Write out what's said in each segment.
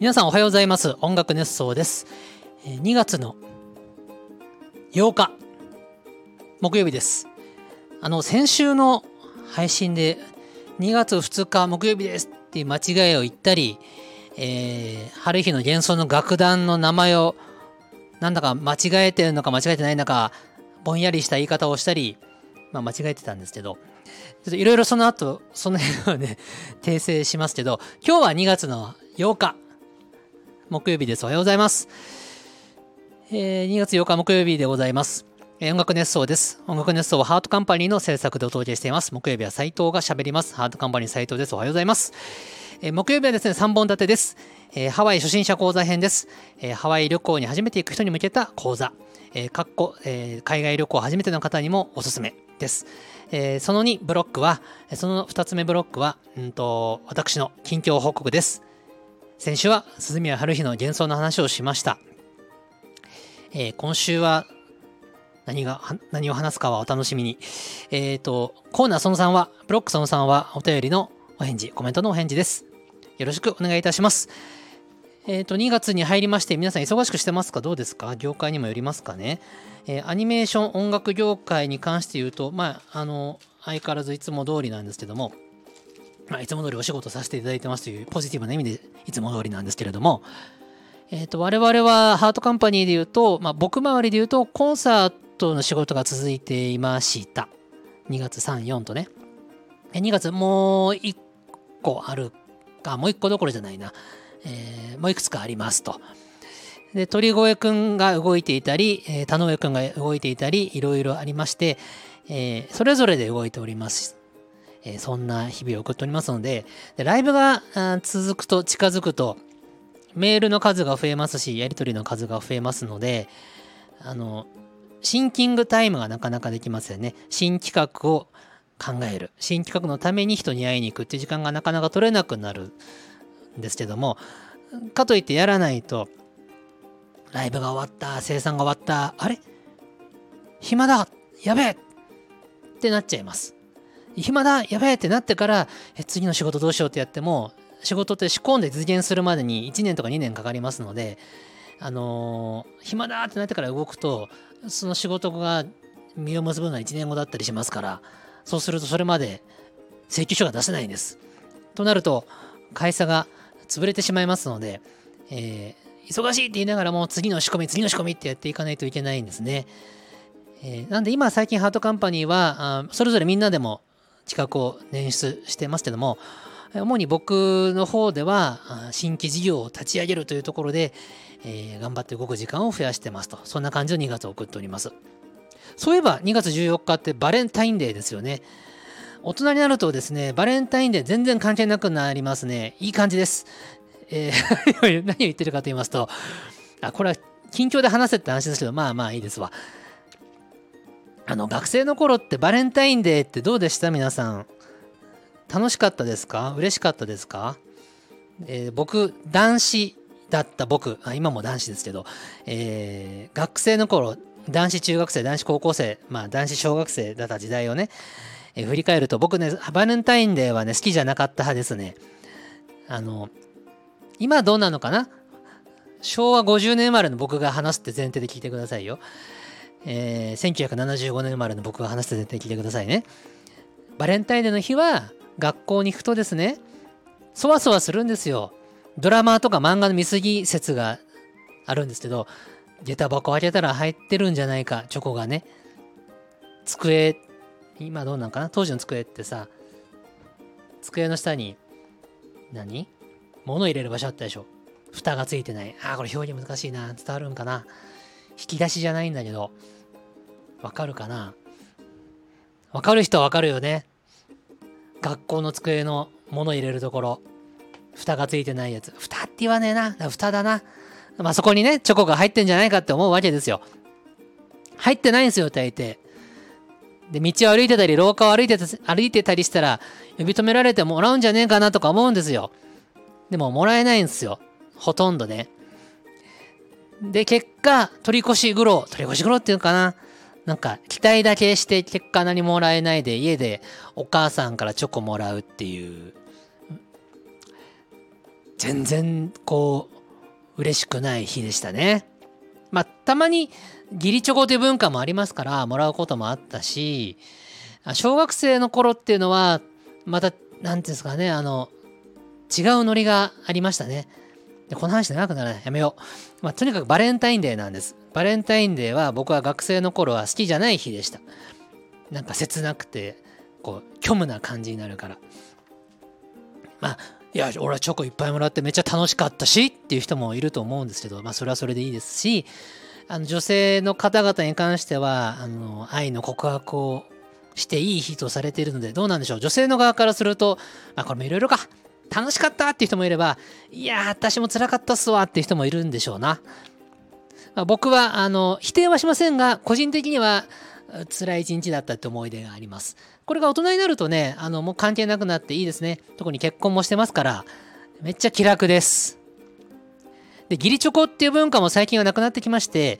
皆さんおはようございます。音楽熱奏です。2月の8日木曜日です。あの先週の配信で2月2日木曜日ですっていう間違いを言ったり、えー、春日の幻想の楽団の名前をなんだか間違えてるのか間違えてないのかぼんやりした言い方をしたり、まあ、間違えてたんですけどちょっといろいろその後その辺をね訂正しますけど今日は2月の8日。木曜日です。おはようございます。えー、2月8日木曜日でございます。音楽熱奏です。音楽熱奏はハートカンパニーの制作でお届けしています。木曜日は斉藤が喋ります。ハートカンパニー斉藤です。おはようございます。えー、木曜日はですね、3本立てです。えー、ハワイ初心者講座編です、えー、ハワイ旅行に初めて行く人に向けた講座。えー、かっこ、えー、海外旅行初めての方にもおすすめです。えー、その2ブロックは、その2つ目ブロックは、うんと、私の近況報告です。先週は鈴宮春日の幻想の話をしました。えー、今週は何が、何を話すかはお楽しみに。えっ、ー、と、コーナーその3は、ブロックその3はお便りのお返事、コメントのお返事です。よろしくお願いいたします。えっ、ー、と、2月に入りまして、皆さん忙しくしてますか？どうですか？業界にもよりますかね？えー、アニメーション音楽業界に関して言うと、まあ、あの、相変わらずいつも通りなんですけども、まあ、いつも通りお仕事させていただいてますというポジティブな意味でいつも通りなんですけれども、えっ、ー、と、我々はハートカンパニーで言うと、まあ、僕周りで言うと、コンサートの仕事が続いていました。2月3、4とね。2月もう1個あるか、もう1個どころじゃないな。えー、もういくつかありますと。で、鳥越くんが動いていたり、えー、田上くんが動いていたり、いろいろありまして、えー、それぞれで動いております。えー、そんな日々を送っておりますので、でライブが続くと近づくと、メールの数が増えますし、やり取りの数が増えますので、あの、シンキングタイムがなかなかできますよね。新企画を考える。新企画のために人に会いに行くっていう時間がなかなか取れなくなるんですけども、かといってやらないと、ライブが終わった、生産が終わった、あれ？暇だやべえってなっちゃいます。暇だやべえってなってからえ次の仕事どうしようってやっても仕事って仕込んで実現するまでに1年とか2年かかりますのであのー、暇だってなってから動くとその仕事が実を結ぶのは1年後だったりしますからそうするとそれまで請求書が出せないんです。となると会社が潰れてしまいますので、えー、忙しいって言いながらも次の仕込み次の仕込みってやっていかないといけないんですね。えー、なんで今最近ハートカンパニーはあそれぞれみんなでも企画を捻出してますけども主に僕の方では新規事業を立ち上げるというところで、えー、頑張って動く時間を増やしてますと。そんな感じの2月を送っております。そういえば2月14日ってバレンタインデーですよね。大人になるとですねバレンタインデー全然関係なくなりますね。いい感じです、えー、何を言ってるかと言いますとあこれは近況で話せって話ですけどまあまあいいですわ。あの学生の頃ってバレンタインデーってどうでした？皆さん。楽しかったですか？嬉しかったですか、えー、僕男子だった僕あ今も男子ですけど、えー、学生の頃男子中学生男子高校生まあ男子小学生だった時代をね、えー、振り返ると僕ねバレンタインデーはね好きじゃなかった派ですね。あの今どうなのかな？昭和50年生まれの僕が話すって前提で聞いてくださいよ。えー、1975年生まれの僕が話してて聞いてくださいね。バレンタインデーの日は学校に行くとですね、そわそわするんですよ。ドラマとか漫画の見過ぎ説があるんですけど、下駄箱開けたら入ってるんじゃないか、チョコがね。机、今どうなんかな？当時の机ってさ、机の下に何、物入れる場所あったでしょ。蓋がついてない。ああ、これ表現難しいな。伝わるんかな？引き出しじゃないんだけど、わかるかな？わかる人はわかるよね。学校の机の物入れるところ、蓋がついてないやつ。蓋って言わねえな。蓋だな。まあそこにね、チョコが入ってんじゃないかって思うわけですよ。入ってないんですよ、大抵。で、道を歩いてたり、廊下を歩いてた歩いてたりしたら、呼び止められてもらうんじゃねえかなとか思うんですよ。でも、もらえないんですよ。ほとんどね。で、結果、取り越し苦労、取り越し苦労っていうのかな。なんか、期待だけして結果何もらえないで、家でお母さんからチョコもらうっていう。全然こう嬉しくない日でしたね。まあたまに義理チョコという文化もありますからもらうこともあったし小学生の頃っていうのはまた何て言うんですかねあの違うノリがありましたね。でこの話長くならないやめよう。まあ、とにかくバレンタインデーなんです。バレンタインデーは僕は学生の頃は好きじゃない日でした。なんか切なくてこう虚無な感じになるから。まあいや俺はチョコいっぱいもらってめっちゃ楽しかったしっていう人もいると思うんですけどまあそれはそれでいいですしあの女性の方々に関してはあの愛の告白をしていい日とされているのでどうなんでしょう女性の側からすると、まあ、これもいろいろか楽しかったっていう人もいればいや私も辛かったっすわっていう人もいるんでしょうな、まあ、僕はあの否定はしませんが個人的には辛い一日だったって思い出があります。これが大人になるとねあのもう関係なくなっていいですね。特に結婚もしてますからめっちゃ気楽です。で義理チョコっていう文化も最近はなくなってきまして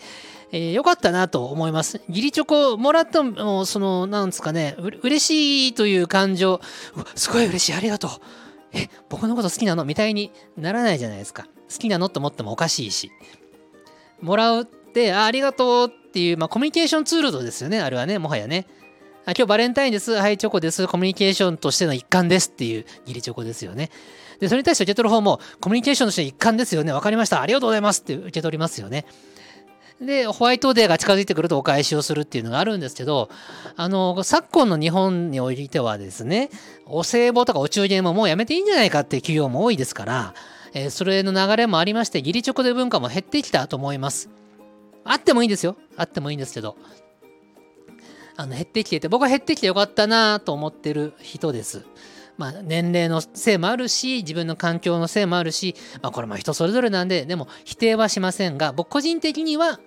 えー、よかったなと思います。義理チョコもらったも、その、なんですかね、嬉しいという感情、すごい嬉しい、ありがとう。え、僕のこと好きなの？みたいにならないじゃないですか。好きなのと思ってもおかしいし。もらうって、あありがとうっていう、まあ、コミュニケーションツールですよね、あれはね、もはやね。あ今日バレンタインです。はい、チョコです。コミュニケーションとしての一環ですっていう義理チョコですよね。で、それに対して受け取る方も、コミュニケーションとして一環ですよね。わかりました。ありがとうございますって受け取りますよね。で、ホワイトデーが近づいてくるとお返しをするっていうのがあるんですけど、あの、昨今の日本においてはですね、お歳暮とかお中元ももうやめていいんじゃないかっていう企業も多いですから、えー、それの流れもありまして、義理チョコで文化も減ってきたと思います。あってもいいんですよ。あってもいいんですけど。あの減ってきてて、僕は減ってきてよかったなと思ってる人です。まあ、年齢のせいもあるし、自分の環境のせいもあるし、まあ、これも人それぞれなんで、でも否定はしませんが、僕個人的には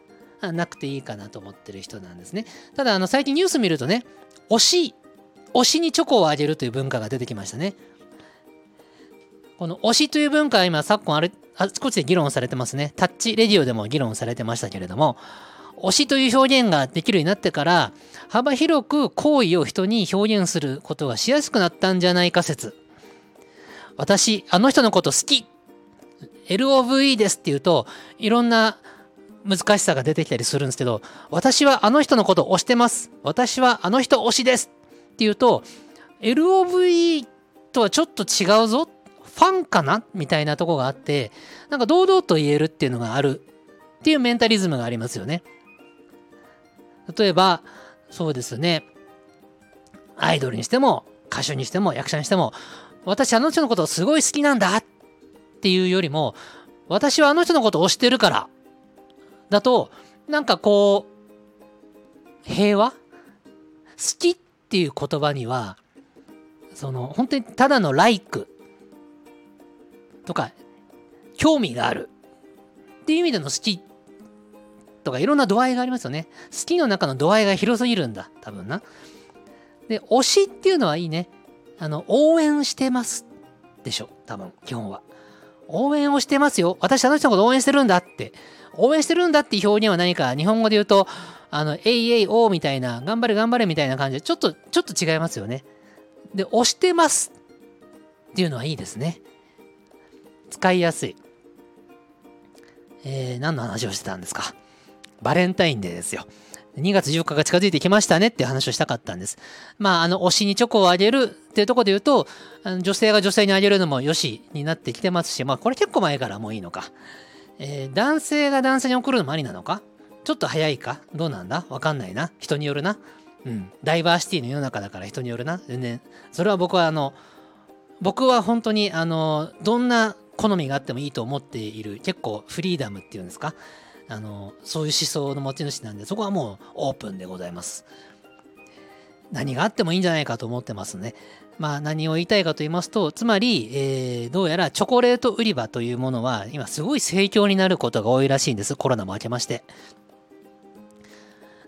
なくていいかなと思ってる人なんですね。ただ、あの、最近ニュース見るとね、推し、推しにチョコをあげるという文化が出てきましたね。この推しという文化は今、昨今あれ、あちこちで議論されてますね。タッチレディオでも議論されてましたけれども、推しという表現ができるようになってから、幅広く好意を人に表現することがしやすくなったんじゃないか説。私、あの人のこと好き !LOVE ですって言うと、いろんな難しさが出てきたりするんですけど、私はあの人のことを推してます。私はあの人推しですっていうと、LOVE とはちょっと違うぞ。ファンかなみたいなとこがあって、なんか堂々と言えるっていうのがあるっていうメンタリズムがありますよね。例えば、そうですね。アイドルにしても、歌手にしても、役者にしても、私あの人のことすごい好きなんだっていうよりも、私はあの人のことを推してるからだと、なんかこう、平和？好きっていう言葉には、その、本当にただのライクとか、興味があるっていう意味での好きとかいろんな度合いがありますよね。好きの中の度合いが広すぎるんだ、多分な。で、推しっていうのはいいね。あの、応援してますでしょ、多分、基本は。応援をしてますよ。私あの人のこと応援してるんだって。応援してるんだっていう表現は何か日本語で言うと、あの、えいえいおみたいな、頑張れ頑張れみたいな感じで、ちょっと、ちょっと違いますよね。で、押してますっていうのはいいですね。使いやすい。えー、何の話をしてたんですか？バレンタインデーですよ。2月14日が近づいてきましたねって話をしたかったんです。まあ、あの、推しにチョコをあげるっていうとこで言うと、女性が女性にあげるのもよしになってきてますし、まあ、これ結構前からもういいのか。えー、男性が男性に送るのもありなのか？ちょっと早いか？どうなんだ？わかんないな。人によるな。うん。ダイバーシティの世の中だから人によるな。全然。それは僕はあの、僕は本当にあの、どんな好みがあってもいいと思っている、結構フリーダムっていうんですか？あの、そういう思想の持ち主なんで、そこはもうオープンでございます。何があってもいいんじゃないかと思ってますね。まあ何を言いたいかと言いますと、つまり、えー、どうやらチョコレート売り場というものは今すごい盛況になることが多いらしいんです。コロナも明けまして。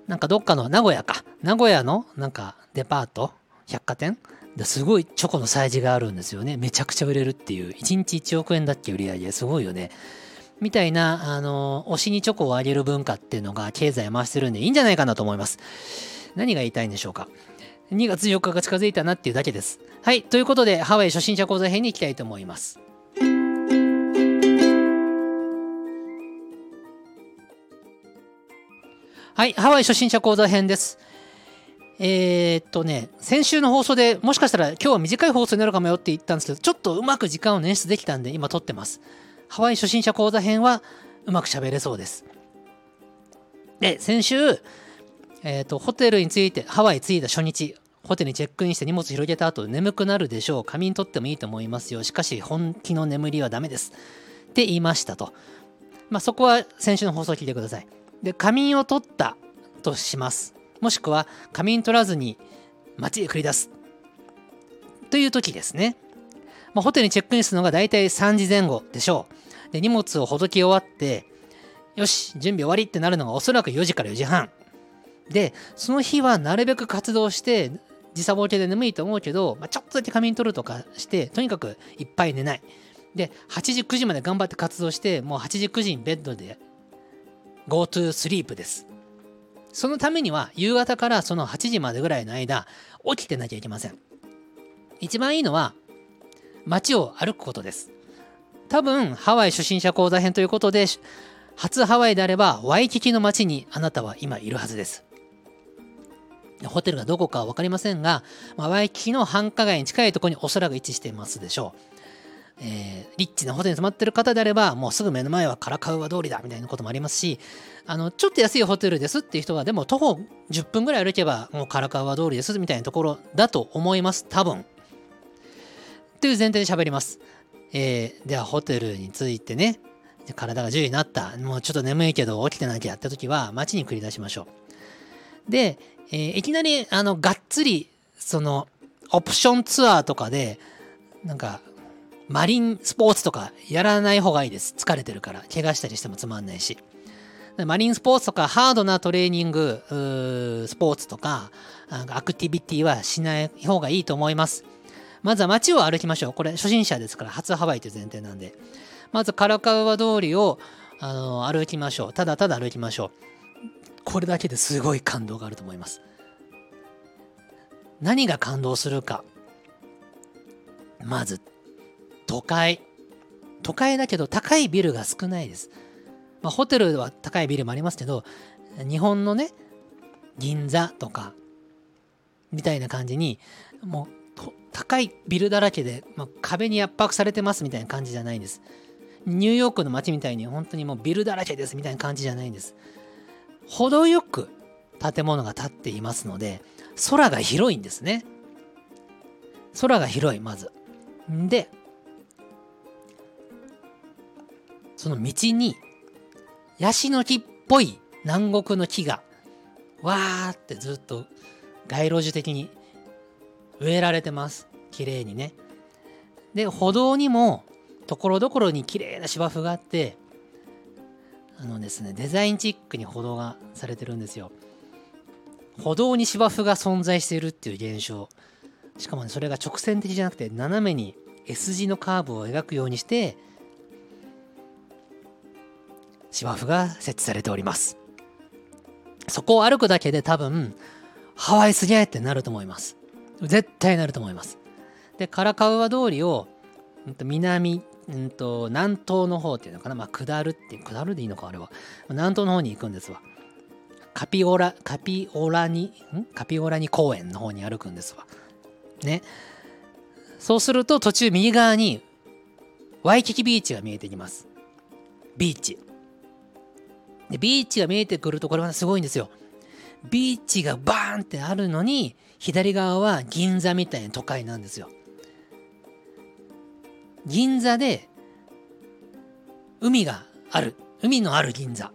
なんかどっかの名古屋か。名古屋のなんかデパート百貨店？すごいチョコの催事があるんですよね。めちゃくちゃ売れるっていう。1日1億円だっけ売り上げ。すごいよね。みたいな、あの、推しにチョコをあげる文化っていうのが経済回してるんでいいんじゃないかなと思います。何が言いたいんでしょうか。2月4日が近づいたなっていうだけです。はい、ということで、ハワイ初心者講座編に行きたいと思います。はい、ハワイ初心者講座編です。えー、っとね、先週の放送でもしかしたら今日は短い放送になるかもよって言ったんですけど、ちょっとうまく時間を捻出できたんで今撮ってます。ハワイ初心者講座編はうまく喋れそうです。で、先週、えー、と、ホテルに着いて、ハワイ着いた初日、ホテルにチェックインして荷物広げた後、眠くなるでしょう。仮眠取ってもいいと思いますよ。しかし、本気の眠りはダメです。って言いましたと。まあ、そこは先週の放送を聞いてください。で、仮眠を取ったとします。もしくは、仮眠取らずに街へ繰り出す。という時ですね。まあ、ホテルにチェックインするのが大体3時前後でしょう。で、荷物をほどき終わって、よし、準備終わりってなるのがおそらく4時から4時半。で、その日はなるべく活動して、時差ボケで眠いと思うけど、まあ、ちょっとだけ仮眠取るとかして、とにかくいっぱい寝ない。で、8時、9時まで頑張って活動して、もう8時、9時にベッドで Go to sleep です。そのためには、夕方からその8時までぐらいの間、起きてなきゃいけません。一番いいのは、街を歩くことです。多分、ハワイ初心者講座編ということで、初ハワイであれば、ワイキキの街にあなたは今いるはずです。ホテルがどこかは分かりませんが、まあ、ワイキキの繁華街に近いところにおそらく位置していますでしょう。えーリッチなホテルに泊まってる方であれば、もうすぐ目の前はカラカウア通りだみたいなこともありますし、あのちょっと安いホテルですっていう人は、でも徒歩10分ぐらい歩けば、もうカラカウア通りですみたいなところだと思います、多分。という前提で喋ります。えーでは、ホテルに着いてね、体が10になった、もうちょっと眠いけど起きてなきゃって時は、街に繰り出しましょう。で、えーいきなり、あの、がっつり、その、オプションツアーとかで、なんか、マリンスポーツとかやらない方がいいです。疲れてるから。怪我したりしてもつまんないし。マリンスポーツとかハードなトレーニング、スポーツとか、なんかアクティビティはしない方がいいと思います。まずは街を歩きましょう。これ初心者ですから、初ハワイという前提なんで。まずカラカウア通りをあの歩きましょう。ただただ歩きましょう。これだけですごい感動があると思います。何が感動するか。まず、都会。都会だけど高いビルが少ないです。まあ、ホテルは高いビルもありますけど、日本のね、銀座とか、みたいな感じに、もう高いビルだらけで、まあ、壁に圧迫されてますみたいな感じじゃないんです。ニューヨークの街みたいに本当にもうビルだらけですみたいな感じじゃないんです。程よく建物が建っていますので、空が広いんですね。空が広い、まず。で、その道に、ヤシの木っぽい南国の木が、わーってずっと街路樹的に植えられてます。綺麗にね。で、歩道にも、ところどころに綺麗な芝生があって、あのですね、デザインチックに歩道がされてるんですよ。歩道に芝生が存在しているっていう現象。しかもね、それが直線的じゃなくて、斜めに S 字のカーブを描くようにして、芝生が設置されております。そこを歩くだけで多分、ハワイすげえってなると思います。絶対なると思います。で、カラカウア通りを、南、うんと南東の方っていうのかな、まあ、下るって、下るでいいのか、あれは。南東の方に行くんですわ。カピオラ、カピオラに、ん？カピオラに公園の方に歩くんですわ。ね。そうすると途中右側にワイキキビーチが見えてきます。ビーチ。で、ビーチが見えてくるとこれはすごいんですよ。ビーチがバーンってあるのに、左側は銀座みたいな都会なんですよ。銀座で海がある。海のある銀座。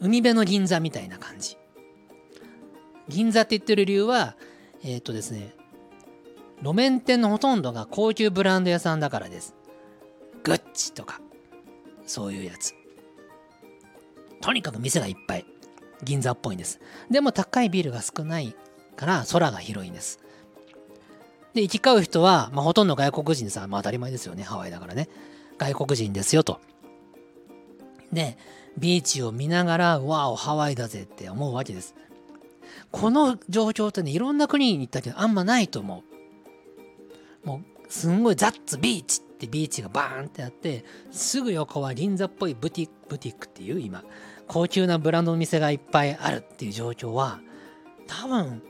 海辺の銀座みたいな感じ。銀座って言ってる理由は、えっ、とですね、路面店のほとんどが高級ブランド屋さんだからです。グッチとか、そういうやつ。とにかく店がいっぱい。銀座っぽいんです。でも高いビルが少ないから空が広いんです。で、行き交う人は、まあ、ほとんど外国人さ、まあ当たり前ですよね。ハワイだからね。外国人ですよと。で、ビーチを見ながら、わお、ハワイだぜって思うわけです。この状況ってね、いろんな国に行ったけど、あんまないと思う。もう、すんごいザッツビーチってビーチがバーンってあって、すぐ横は銀座っぽいブティック、ブティックっていう今、高級なブランドの店がいっぱいあるっていう状況は多分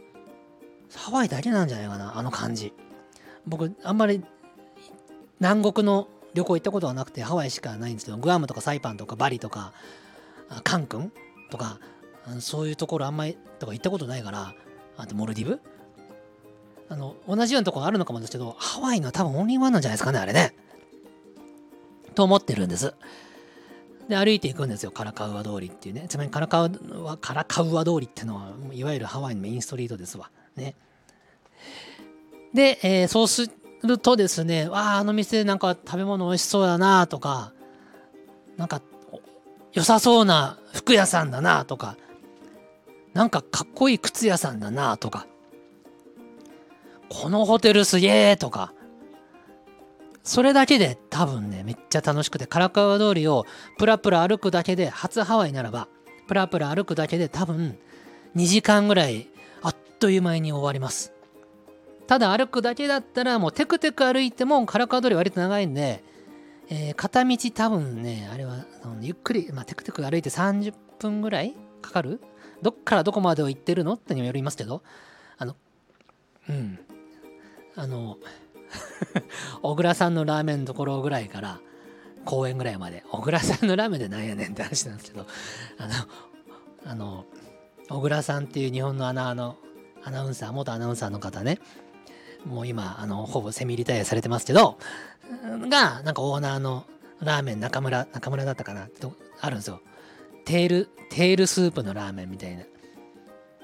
ハワイだけなんじゃないかなあの感じ。僕あんまり南国の旅行行ったことはなくてハワイしかないんですけどグアムとかサイパンとかバリとかカンクンとかそういうところあんまりとか行ったことないからあとモルディブ？あの同じようなところあるのかもですけどハワイの多分オンリーワンなんじゃないですかねあれね。と思ってるんです。で歩いていくんですよカラカウア通りっていうね。ちなみにカラカウアカラカウア通りっていうのはいわゆるハワイのメインストリートですわ。ね。で、えー、そうするとですねわああの店なんか食べ物美味しそうだなとかなんか良さそうな服屋さんだなとかなんかかっこいい靴屋さんだなとかこのホテルすげえとかそれだけで多分ねめっちゃ楽しくて唐川通りをプラプラ歩くだけで初ハワイならばプラプラ歩くだけで多分2時間ぐらいという間に終わります。ただ歩くだけだったらもうテクテク歩いても唐川通り割と長いんで、えー、片道多分ねあれはゆっくり、まあ、テクテク歩いて30分ぐらいかかる？どっからどこまでを行ってるのってにもよりますけどあのうん。あの 小倉さんのラーメンのところぐらいから公園ぐらいまで。小倉さんのラーメンでなんやねんって話なんですけどあのあの小倉さんっていう日本のアナのアナウンサー元アナウンサーの方ね。もう今あのほぼセミリタイアされてますけどがなんかオーナーのラーメン中村中村だったかな？とあるんですよ。テールテールスープのラーメンみたいな。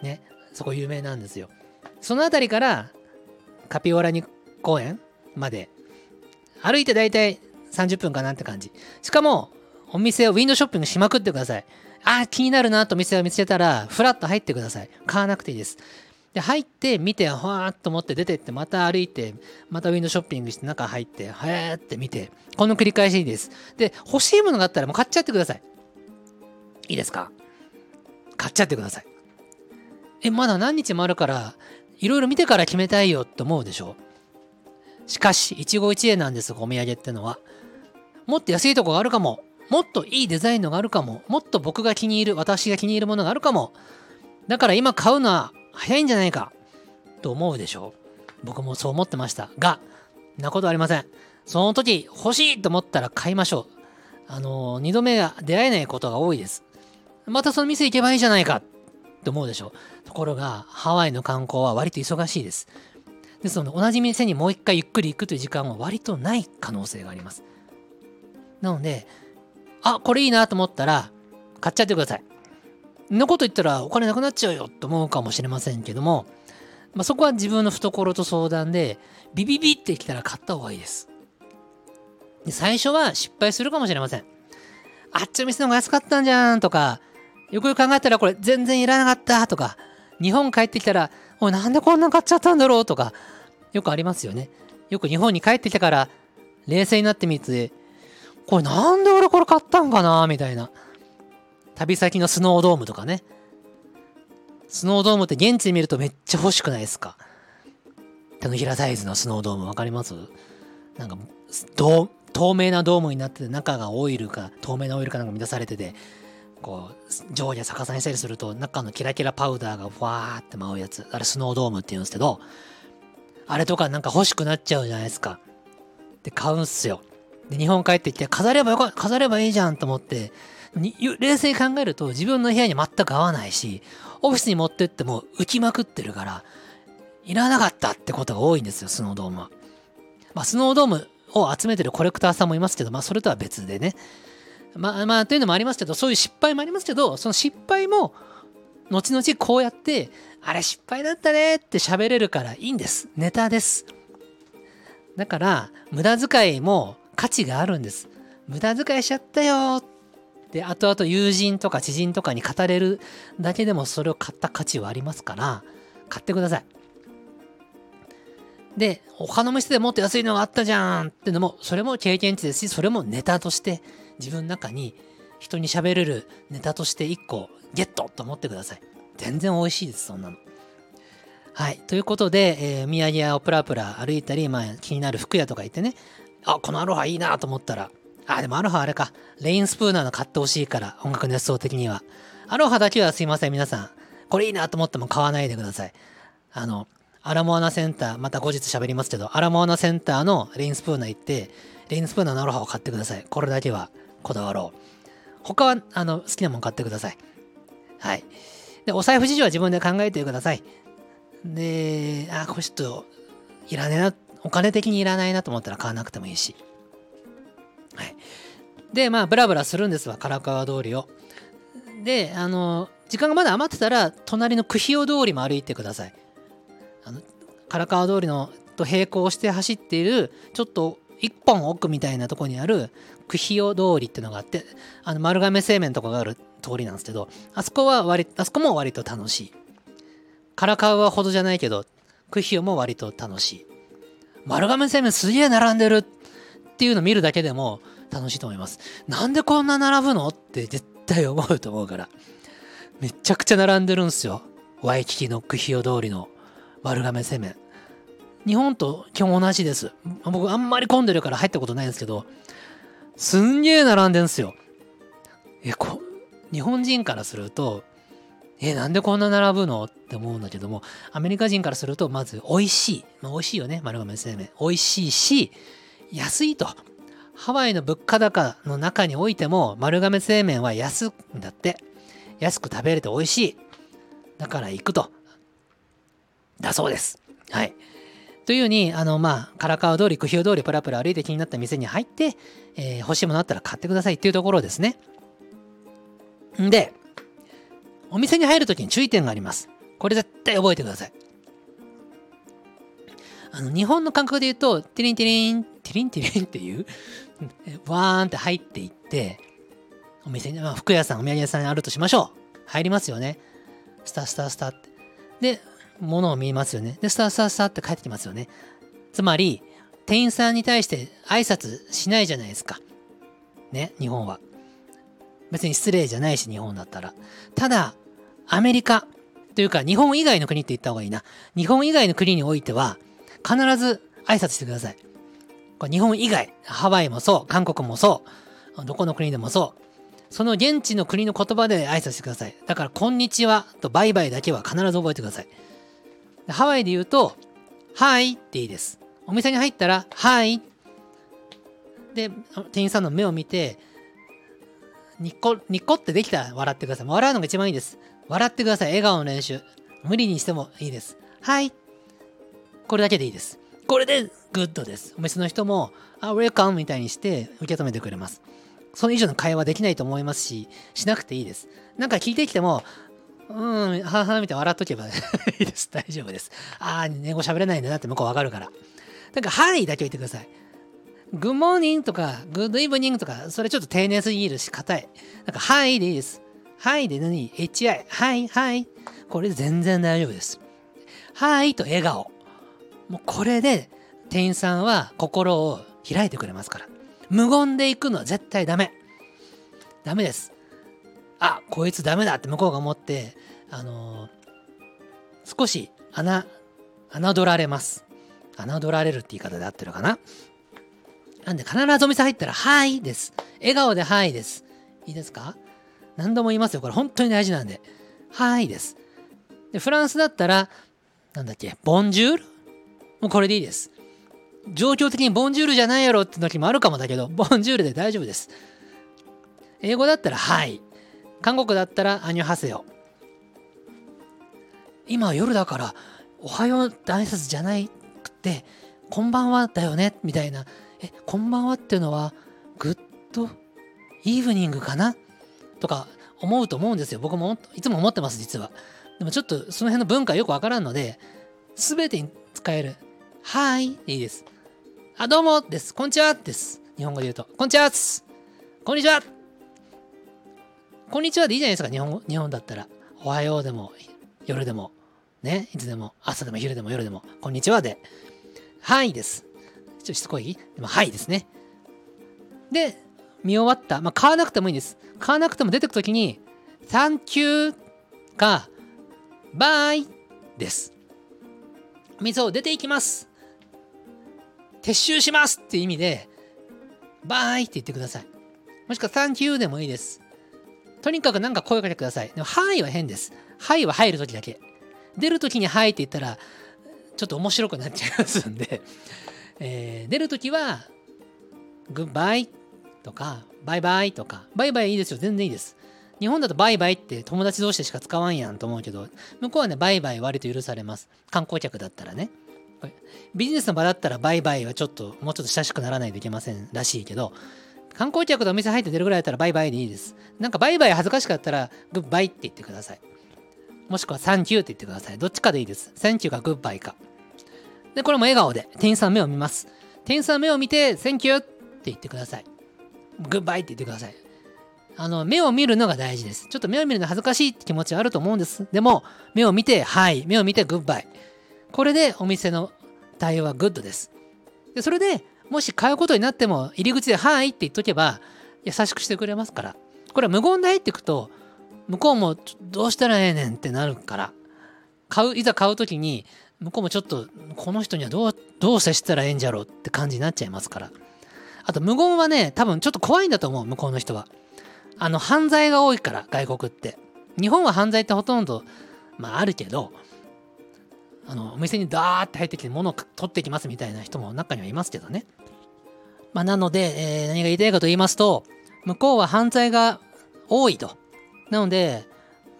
ね。そこ有名なんですよ。その辺りからカピオラに公園まで。歩いてだいたい30分かなって感じ。しかもお店をウィンドショッピングしまくってください。あ気になるなと店を見つけたらフラッと入ってください。買わなくていいです。で入って見てふわーっと思って出てってまた歩いてまたウィンドショッピングして中入ってはやーって見てこの繰り返しですで欲しいものがあったらもう買っちゃってくださいいいですか？買っちゃってくださいえまだ何日もあるからいろいろ見てから決めたいよって思うでしょ？しかし、一期一会なんです、お土産ってのは。もっと安いとこがあるかも。もっといいデザインのがあるかも。もっと僕が気に入る、私が気に入るものがあるかも。だから今買うのは早いんじゃないか。と思うでしょう。僕もそう思ってました。が、なことありません。その時欲しいと思ったら買いましょう。あの、二度目が出会えないことが多いです。またその店行けばいいじゃないかって思うでしょう。ところが、ハワイの観光は割と忙しいです。ですので同じ店にもう一回ゆっくり行くという時間は割とない可能性があります。なので、あ、これいいなと思ったら買っちゃってください。んなこと言ったらお金なくなっちゃうよと思うかもしれませんけども、まあ、そこは自分の懐と相談でビビビってきたら買った方がいいです。で最初は失敗するかもしれません。あっちの店の方が安かったんじゃんとか、よくよく考えたらこれ全然いらなかったとか、日本帰ってきたらおい、なんでこんな買っちゃったんだろうとか、よくありますよね。よく日本に帰ってきたから、冷静になってみて、これなんで俺これ買ったんかなみたいな。旅先のスノードームとかね。スノードームって現地で見るとめっちゃ欲しくないですか？手のひらサイズのスノードームわかります？なんか、透明なドームになってて中がオイルか透明なオイルかなんか満たされててこう上下逆さにしたりすると中のキラキラパウダーがふわーって舞うやつ。あれスノードームって言うんですけどあれとかなんか欲しくなっちゃうじゃないですか。で買うんすよ。で日本帰ってきて飾ればよか飾ればいいじゃんと思って冷静に考えると自分の部屋に全く合わないしオフィスに持ってっても浮きまくってるからいらなかったってことが多いんですよスノードームは。まあスノードームを集めてるコレクターさんもいますけどまあそれとは別でね。まあまあというのもありますけどそういう失敗もありますけどその失敗も後々こうやってあれ失敗だったねって喋れるからいいんです。ネタです。だから無駄遣いも価値があるんです。無駄遣いしちゃったよって後々友人とか知人とかに語れるだけでもそれを買った価値はありますから買ってくださいで他の店でもっと安いのがあったじゃんってのもそれも経験値ですしそれもネタとして自分の中に人に喋れるネタとして1個ゲットと思ってください。全然美味しいです、そんなの。はい。ということで、えー、土産屋をプラプラ歩いたり、まあ、気になる服屋とか行ってね、あ、このアロハいいなと思ったら、あ、でもアロハあれか。レインスプーナーの買ってほしいから、音楽熱奏的には。アロハだけはすいません、皆さん。これいいなと思っても買わないでください。あの、アラモアナセンター、また後日喋りますけど、アラモアナセンターのレインスプーナー行って、レインスプーナーのアロハを買ってください。これだけはこだわろう。他は、あの、好きなもん買ってください。はい。で、お財布事情は自分で考えてください。で、あ、これちょっと、いらねえな、お金的にいらないなと思ったら買わなくてもいいし。はい。で、まあ、ブラブラするんですわ、唐川通りを。で、あの、時間がまだ余ってたら、隣の久比通りも歩いてください。あの、唐川通りのと並行して走っている、ちょっと一本奥みたいなとこにある、久比通りっていうのがあって、あの、丸亀製麺とかがある通りなんですけど、あそこは割、あそこも割と楽しい。唐川はほどじゃないけど、クヒオも割と楽しい。丸亀製麺すげえ並んでるっていうのを見るだけでも楽しいと思います。なんでこんな並ぶの？って絶対思うと思うから。めちゃくちゃ並んでるんですよ。ワイキキのクヒオ通りの丸亀製麺。日本と基本同じです。僕あんまり混んでるから入ったことないんですけど、すんげえ並んでんすよ。え、こ、日本人からすると、え、なんでこんな並ぶの？って思うんだけども、アメリカ人からすると、まず美味しい。まあ、美味しいよね、丸亀製麺。美味しいし、安いと。ハワイの物価高の中においても、丸亀製麺は安いんだって。安く食べれて美味しい。だから行くと。だそうです。はい。というように、あの、まあ、唐川通り、久比通り、プラプラ歩いて気になった店に入って、えー、欲しいものあったら買ってくださいっていうところですね。んで、お店に入るときに注意点があります。これ絶対覚えてください。あの、日本の感覚で言うと、ティリンティリン、ティリンティリンっていう、わーんって入っていって、お店に、まあ、服屋さん、お土産屋さんにあるとしましょう。入りますよね。スタスタスタって。で、物を見ますよね。で、スタスタスタって帰ってきますよね。つまり、店員さんに対して挨拶しないじゃないですか。ね、日本は。別に失礼じゃないし、日本だったら。ただ、アメリカというか日本以外の国って言った方がいいな。日本以外の国においては必ず挨拶してください。これ日本以外、ハワイもそう、韓国もそう、どこの国でもそう。その現地の国の言葉で挨拶してください。だから、こんにちはとバイバイだけは必ず覚えてください。ハワイで言うと、 Hi っていいです。お店に入ったら、 Hi。で、店員さんの目を見て、ニッコ、ニコってできたら笑ってください。笑うのが一番いいです。笑ってください。笑顔の練習。無理にしてもいいです。はい。これだけでいいです。これでグッドです。お店の人も、あ、ウェルカムみたいにして受け止めてくれます。それ以上の会話できないと思いますし、しなくていいです。なんか聞いてきても、うん、ははみたいな笑っとけば いいです。大丈夫です。ああ、英語喋れないんだなって向こうわかるから。だか、はいだけ言ってください。グッモーニングとか、グッドイブニングとか、それちょっと丁寧すぎるし、硬い。なんか、はいでいいです。はいで何 ?HI。はい、はい。これで全然大丈夫です。はいと笑顔。もうこれで店員さんは心を開いてくれますから。無言で行くのは絶対ダメ。ダメです。あ、こいつダメだって向こうが思って、あのー、少し穴、侮られます。侮られるって言い方で合ってるかななんで必ずお店入ったら、はいです。笑顔ではいです。いいですか？何度も言いますよ。これ本当に大事なんで。はいです。で、フランスだったら、なんだっけ、ボンジュール？もうこれでいいです。状況的にボンジュールじゃないやろって時もあるかもだけど、ボンジュールで大丈夫です。英語だったら、はい。韓国だったら、アニョハセヨ。今夜だから、おはようって挨拶じゃないくて、こんばんはだよねみたいなえ、こんばんはっていうのは、グッドイーブニングかな？とか思うと思うんですよ。僕もいつも思ってます、実は。でもちょっとその辺の文化よくわからんので、すべてに使える、はいでいいです。あ、どうもです。こんにちはです。日本語で言うと。こんにちはすこんにちはこんにちはでいいじゃないですか、日本語。日本だったら。おはようでも、夜でも、ね、いつでも、朝でも昼でも夜でも、こんにちはで。はいです。ちょっとしつこい？でもはいですね。で、見終わった。まあ、買わなくてもいいんです。買わなくても出てくときに、Thank you か Bye です。水を出ていきます。撤収しますって意味で、バイって言ってください。もしくはサンキューでもいいです。とにかくなんか声かけてください。でも、はいは変です。はいは入るときだけ。出るときにはいって言ったら、ちょっと面白くなっちゃいますんで、えー、出るときは、グッバイとか、バイバイとか、バイバイいいですよ。全然いいです。日本だとバイバイって友達同士でしか使わんやんと思うけど、向こうはね、バイバイ割と許されます。観光客だったらね。ビジネスの場だったらバイバイはちょっと、もうちょっと親しくならないといけませんらしいけど、観光客とお店入って出るぐらいだったらバイバイでいいです。なんかバイバイ恥ずかしかったらグッバイって言ってください。もしくはサンキューって言ってください。どっちかでいいです。サンキューかグッバイか。で、これも笑顔で店員さん目を見ます。店員さん目を見て、 Thank you って言ってください。グッバイって言ってください。あの、目を見るのが大事です。ちょっと目を見るの恥ずかしいって気持ちはあると思うんです。でも、目を見て、 Hi。目を見て、グッバイ。これでお店の対応はグッドです。で、それでもし買うことになっても、入り口で、 Hi って言っとけば、優しくしてくれますから。これは無言で入っていくと、向こうもどうしたらええねんってなるから、買う、いざ買うときに、向こうもちょっと、この人にはどう、どう接したらええんじゃろうって感じになっちゃいますから。あと、無言はね、多分ちょっと怖いんだと思う、向こうの人は。あの、犯罪が多いから、外国って。日本は犯罪ってほとんど、まああるけど、あの、お店にダーって入ってきて物を取ってきますみたいな人も中にはいますけどね。まあ、なので、えー、何が言いたいかと言いますと、向こうは犯罪が多いと。なので、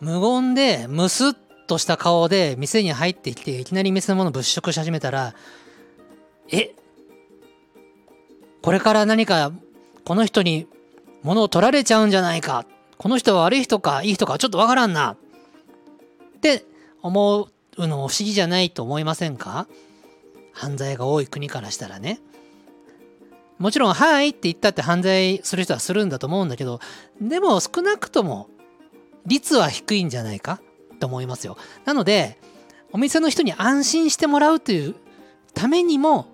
無言で、むすっとした顔で店に入ってきて、いきなり店のもの物色し始めたら、えこれから何か、この人に物を取られちゃうんじゃないか。この人は悪い人か、いい人か、ちょっとわからんな。って思うの不思議じゃないと思いませんか？犯罪が多い国からしたらね。もちろん、はいって言ったって犯罪する人はするんだと思うんだけど、でも少なくとも率は低いんじゃないかと思いますよ。なので、お店の人に安心してもらうというためにも、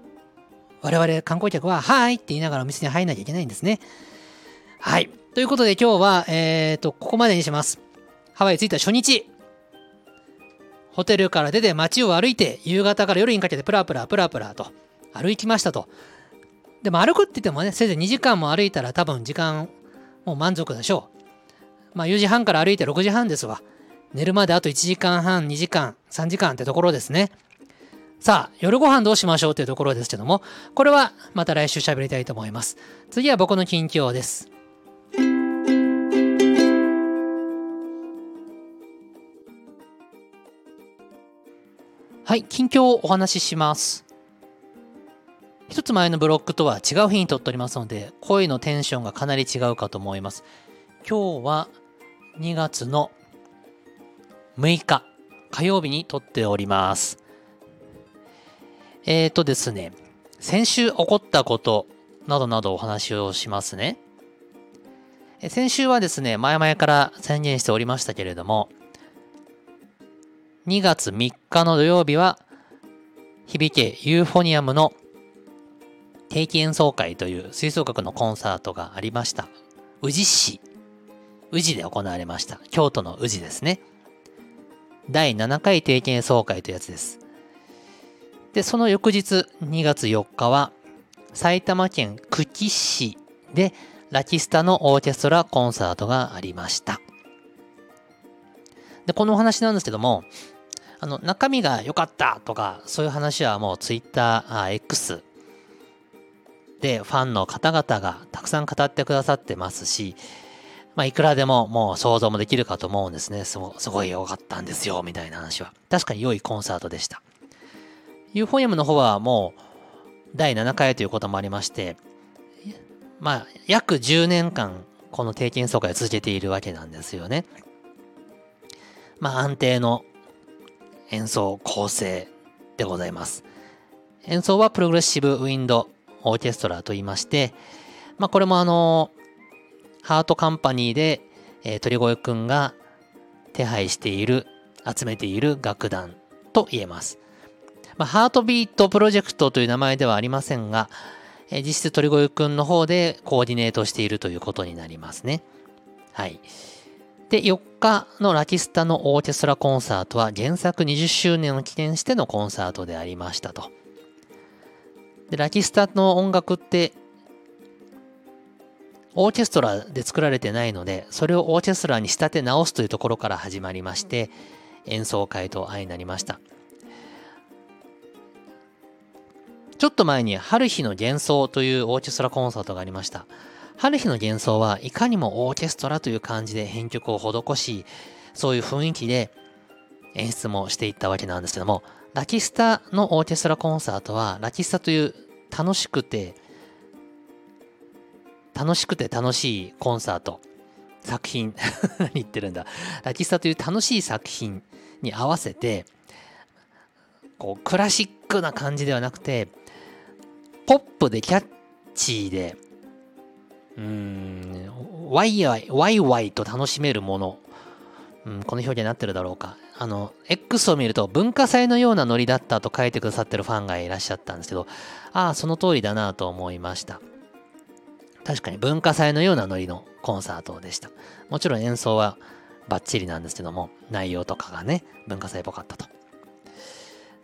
我々観光客は、はいって言いながらお店に入んなきゃいけないんですね。はい。ということで今日は、えっ、ー、と、ここまでにします。ハワイ着いた初日。ホテルから出て街を歩いて、夕方から夜にかけてプラプラプラプラと歩きましたと。でも歩くって言ってもね、せいぜい2時間も歩いたら多分時間もう満足でしょう。まあ4時半から歩いて6時半ですわ。寝るまであと1時間半、2時間、3時間ってところですね。さあ、夜ご飯どうしましょうというところですけども、これはまた来週喋りたいと思います。次は僕の近況です。はい、近況をお話しします。一つ前のブロックとは違う日に撮っておりますので、声のテンションがかなり違うかと思います。今日は2月の6日火曜日に撮っております。えーとですね、先週起こったことなどなどお話をしますね。先週はですね、前々から宣言しておりましたけれども、2月3日の土曜日は、響けユーフォニアムの定期演奏会という吹奏楽のコンサートがありました。宇治市。宇治で行われました。京都の宇治ですね。第7回定期演奏会というやつです。で、その翌日、2月4日は、埼玉県久喜市でラキスタのオーケストラコンサートがありました。で、このお話なんですけども、あの、中身が良かったとか、そういう話はもう Twitter、X でファンの方々がたくさん語ってくださってますし、まあ、いくらでももう想像もできるかと思うんですね。すごすごい良かったんですよ、みたいな話は。確かに良いコンサートでした。ユーフォニアムの方はもう第7回ということもありまして、まあ、約10年間この定期演奏会を続けているわけなんですよね。まあ、安定の演奏構成でございます。演奏はプログレッシブウィンドオーケストラと言いまして、まあ、これもあの、ハートカンパニーで、えー、鳥越くんが手配している、集めている楽団と言えます。まあ、ハートビートプロジェクトという名前ではありませんが、えー、実質鳥越くんの方でコーディネートしているということになりますね。はい。で、4日のラキスタのオーケストラコンサートは原作20周年を記念してのコンサートでありましたと。で、ラキスタの音楽ってオーケストラで作られてないので、それをオーケストラに仕立て直すというところから始まりまして、演奏会と相なりました。ちょっと前に春日の幻想というオーケストラコンサートがありました。春日の幻想はいかにもオーケストラという感じで編曲を施し、そういう雰囲気で演出もしていったわけなんですけども、ラキスタのオーケストラコンサートは、ラキスタという楽しくて、楽しくて楽しいコンサート、作品、何言ってるんだ。ラキスタという楽しい作品に合わせて、こう、クラシックな感じではなくて、ポップでキャッチーで、うーん、ワイワイ、ワイワイと楽しめるもの。うん、この表現になってるだろうか。あの、X を見ると文化祭のようなノリだったと書いてくださってるファンがいらっしゃったんですけど、ああ、その通りだなと思いました。確かに文化祭のようなノリのコンサートでした。もちろん演奏はバッチリなんですけども、内容とかがね、文化祭っぽかったと。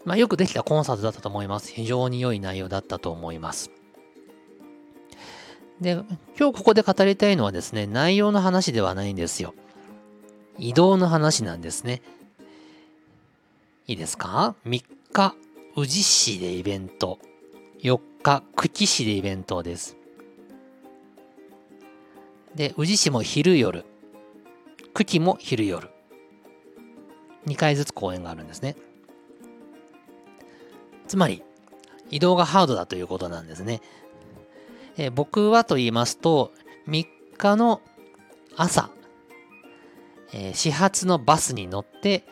まあ、よくできたコンサートだったと思います。非常に良い内容だったと思います。で、今日ここで語りたいのはですね、内容の話ではないんですよ。移動の話なんですね。いいですか ?3 日、宇治市でイベント。4日、久喜市でイベントです。で、宇治市も昼夜。久喜も昼夜。2回ずつ公演があるんですね。つまり、移動がハードだということなんですね。えー、僕はと言いますと、3日の朝、えー、始発のバスに乗って、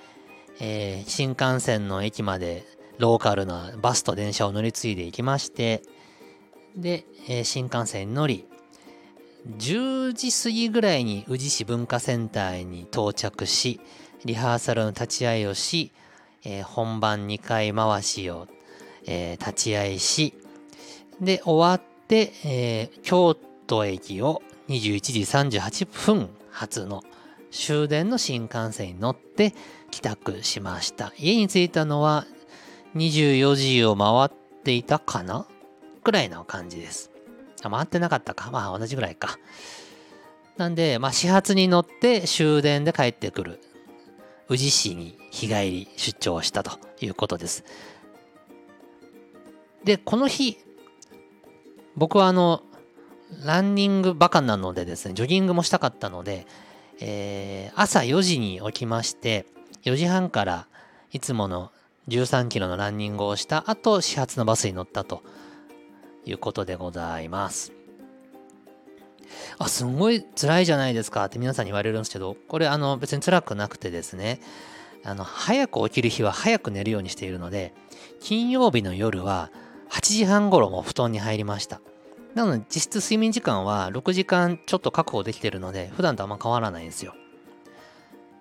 えー、新幹線の駅までローカルなバスと電車を乗り継いでいきまして、で、え新幹線に乗り、10時過ぎぐらいに宇治市文化センターに到着し、リハーサルの立ち会いをし、え本番2回回しをえー、立ち会いし、で、終わって、えー、京都駅を21時38分発の終電の新幹線に乗って帰宅しました。家に着いたのは24時を回っていたかな？くらいの感じです。あ、回ってなかったか。まあ同じぐらいか。なんで、まあ始発に乗って終電で帰ってくる。宇治市に日帰り出張したということです。で、この日、僕はあの、ランニングバカなのでですね、ジョギングもしたかったので、えー、朝4時に起きまして、4時半からいつもの13キロのランニングをした後、始発のバスに乗ったということでございます。あ、すごい辛いじゃないですかって皆さんに言われるんですけど、これあの別に辛くなくてですね、あの、早く起きる日は早く寝るようにしているので、金曜日の夜は8時半頃も布団に入りました。なので実質睡眠時間は6時間ちょっと確保できてるので、普段とあんま変わらないんですよ。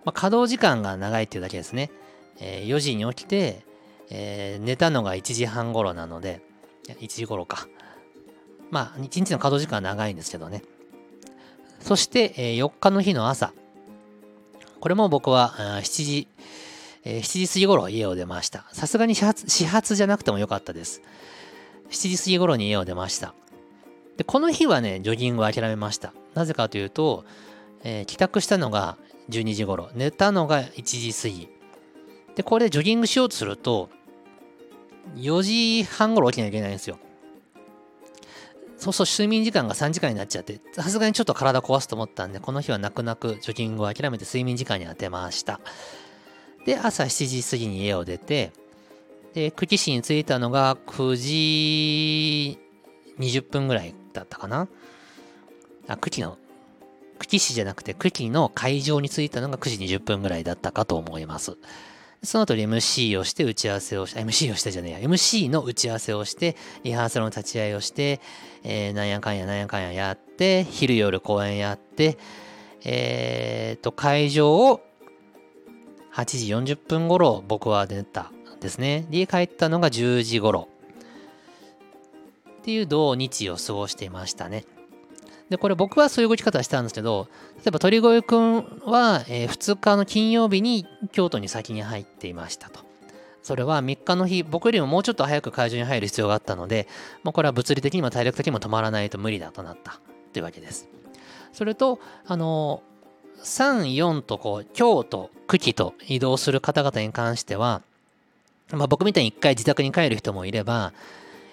まあ、稼働時間が長いっていうだけですね。えー、4時に起きて、えー、寝たのが1時半頃なので、1時頃か。まあ、1日の稼働時間は長いんですけどね。そして、えー、4日の日の朝。これも僕は7時、えー、7時過ぎ頃家を出ました。さすがに始発始発じゃなくてもよかったです。7時過ぎ頃に家を出ました。で、この日はね、ジョギングを諦めました。なぜかというと、えー、帰宅したのが12時頃、寝たのが1時過ぎ。で、これジョギングしようとすると、4時半頃起きなきゃいけないんですよ。そうそう、睡眠時間が3時間になっちゃって、さすがにちょっと体壊すと思ったんで、この日は泣く泣くジョギングを諦めて睡眠時間に当てました。で、朝7時過ぎに家を出て、で、久喜市に着いたのが9時20分ぐらいだったかな。あ、久喜の、久喜市じゃなくて久喜の会場に着いたのが9時20分ぐらいだったかと思います。その後 MC をして打ち合わせをして、MC をしてじゃねえや、MC の打ち合わせをして、リハーサルの立ち会いをして、えー、なんやかんやなんやかんややって、昼夜公演やって、えーと、会場を8時40分頃僕は出たですね。で、帰ったのが10時頃。っていう土日を過ごしていましたね。で、これ僕はそういう動き方したんですけど、例えば鳥越くんは、えー、2日の金曜日に京都に先に入っていましたと。それは3日の日、僕よりももうちょっと早く会場に入る必要があったので、もうこれは物理的にも体力的にも止まらないと無理だとなったというわけです。それと、あの、3、4とこう、京都、久喜と移動する方々に関しては、まあ、僕みたいに一回自宅に帰る人もいれば、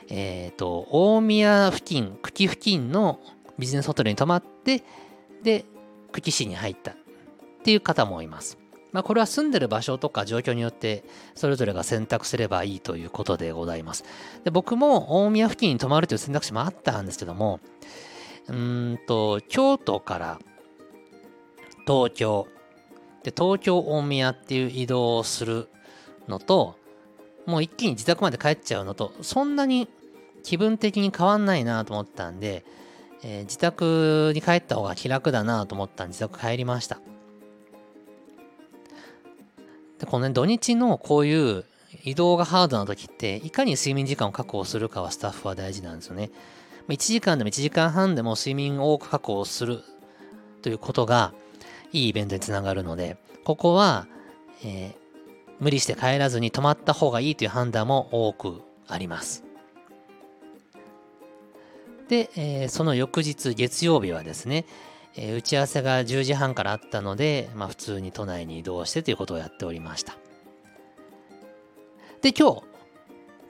えっ、ー、と、大宮付近、久喜付近のビジネスホテルに泊まって、で、久喜市に入ったっていう方もいます。まあ、これは住んでる場所とか状況によってそれぞれが選択すればいいということでございます。で僕も大宮付近に泊まるという選択肢もあったんですけども、うんと、京都から東京、で、東京大宮っていう移動をするのと、もう一気に自宅まで帰っちゃうのと、そんなに気分的に変わんないなと思ったんで、えー、自宅に帰った方が気楽だなと思ったんで自宅帰りました。で、このね、土日のこういう移動がハードな時って、いかに睡眠時間を確保するかはスタッフは大事なんですよね。1時間でも1時間半でも睡眠を多く確保するということが、いいイベントにつながるので、ここは、えー、無理して帰らずに泊まった方がいいという判断も多くあります。で、えー、その翌日月曜日はですね、えー、打ち合わせが10時半からあったので、まあ、普通に都内に移動してということをやっておりました。で、今日、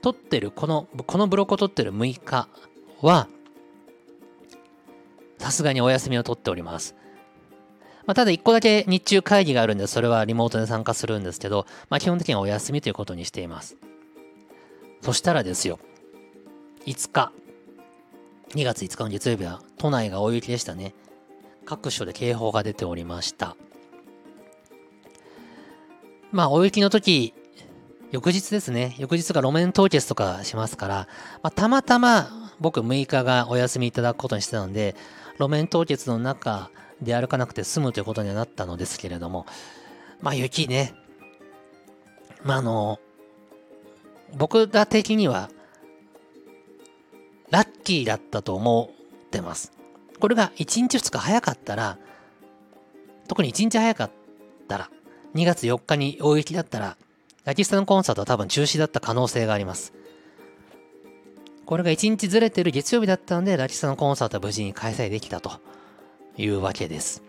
撮ってる、この、このブロックを撮ってる6日は、さすがにお休みを取っております。まあ、ただ1個だけ日中会議があるんで、それはリモートで参加するんですけど、まあ、基本的にはお休みということにしています。そしたらですよ、5日、2月5日の月曜日は都内が大雪でしたね。各所で警報が出ておりました。まあ、大雪の時、翌日ですね。翌日が路面凍結とかしますから、まあ、たまたま僕6日がお休みいただくことにしてたので、路面凍結の中で歩かなくて済むということにはなったのですけれども、まあ雪ね、まああの、僕ら的には、ラッキーだったと思ってます。これが1日2日早かったら、特に1日早かったら、2月4日に大雪だったら、ラキスタのコンサートは多分中止だった可能性があります。これが1日ずれてる月曜日だったので、ラキスタのコンサートは無事に開催できたというわけです。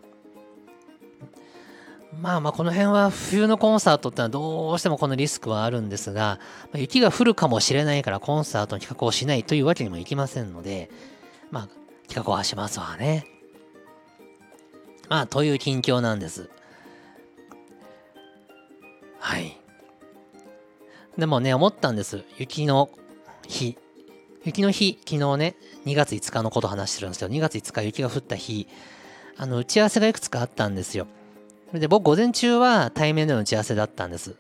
まあまあこの辺は冬のコンサートってのはどうしてもこのリスクはあるんですが、雪が降るかもしれないからコンサートの企画をしないというわけにもいきませんので、まあ企画はしますわね。まあ、という近況なんです。はい。でもね、思ったんです。雪の日。雪の日、昨日ね、2月5日のこと話してるんですけど、2月5日雪が降った日、あの、打ち合わせがいくつかあったんですよ。それで僕、午前中は対面での打ち合わせだったんです。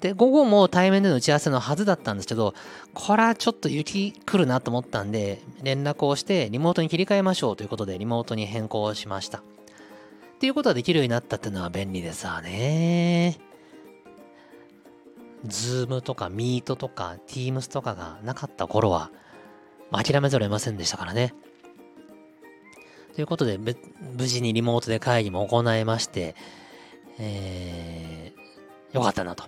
で、午後も対面での打ち合わせのはずだったんですけど、これはちょっと雪来るなと思ったんで、連絡をしてリモートに切り替えましょうということでリモートに変更しました。っていうことができるようになったっていうのは便利ですわね。 Zoom とか Meet とか Teams とかがなかった頃は、諦めざるを得ませんでしたからね。ということで、無事にリモートで会議も行いまして、えー、よかったなと。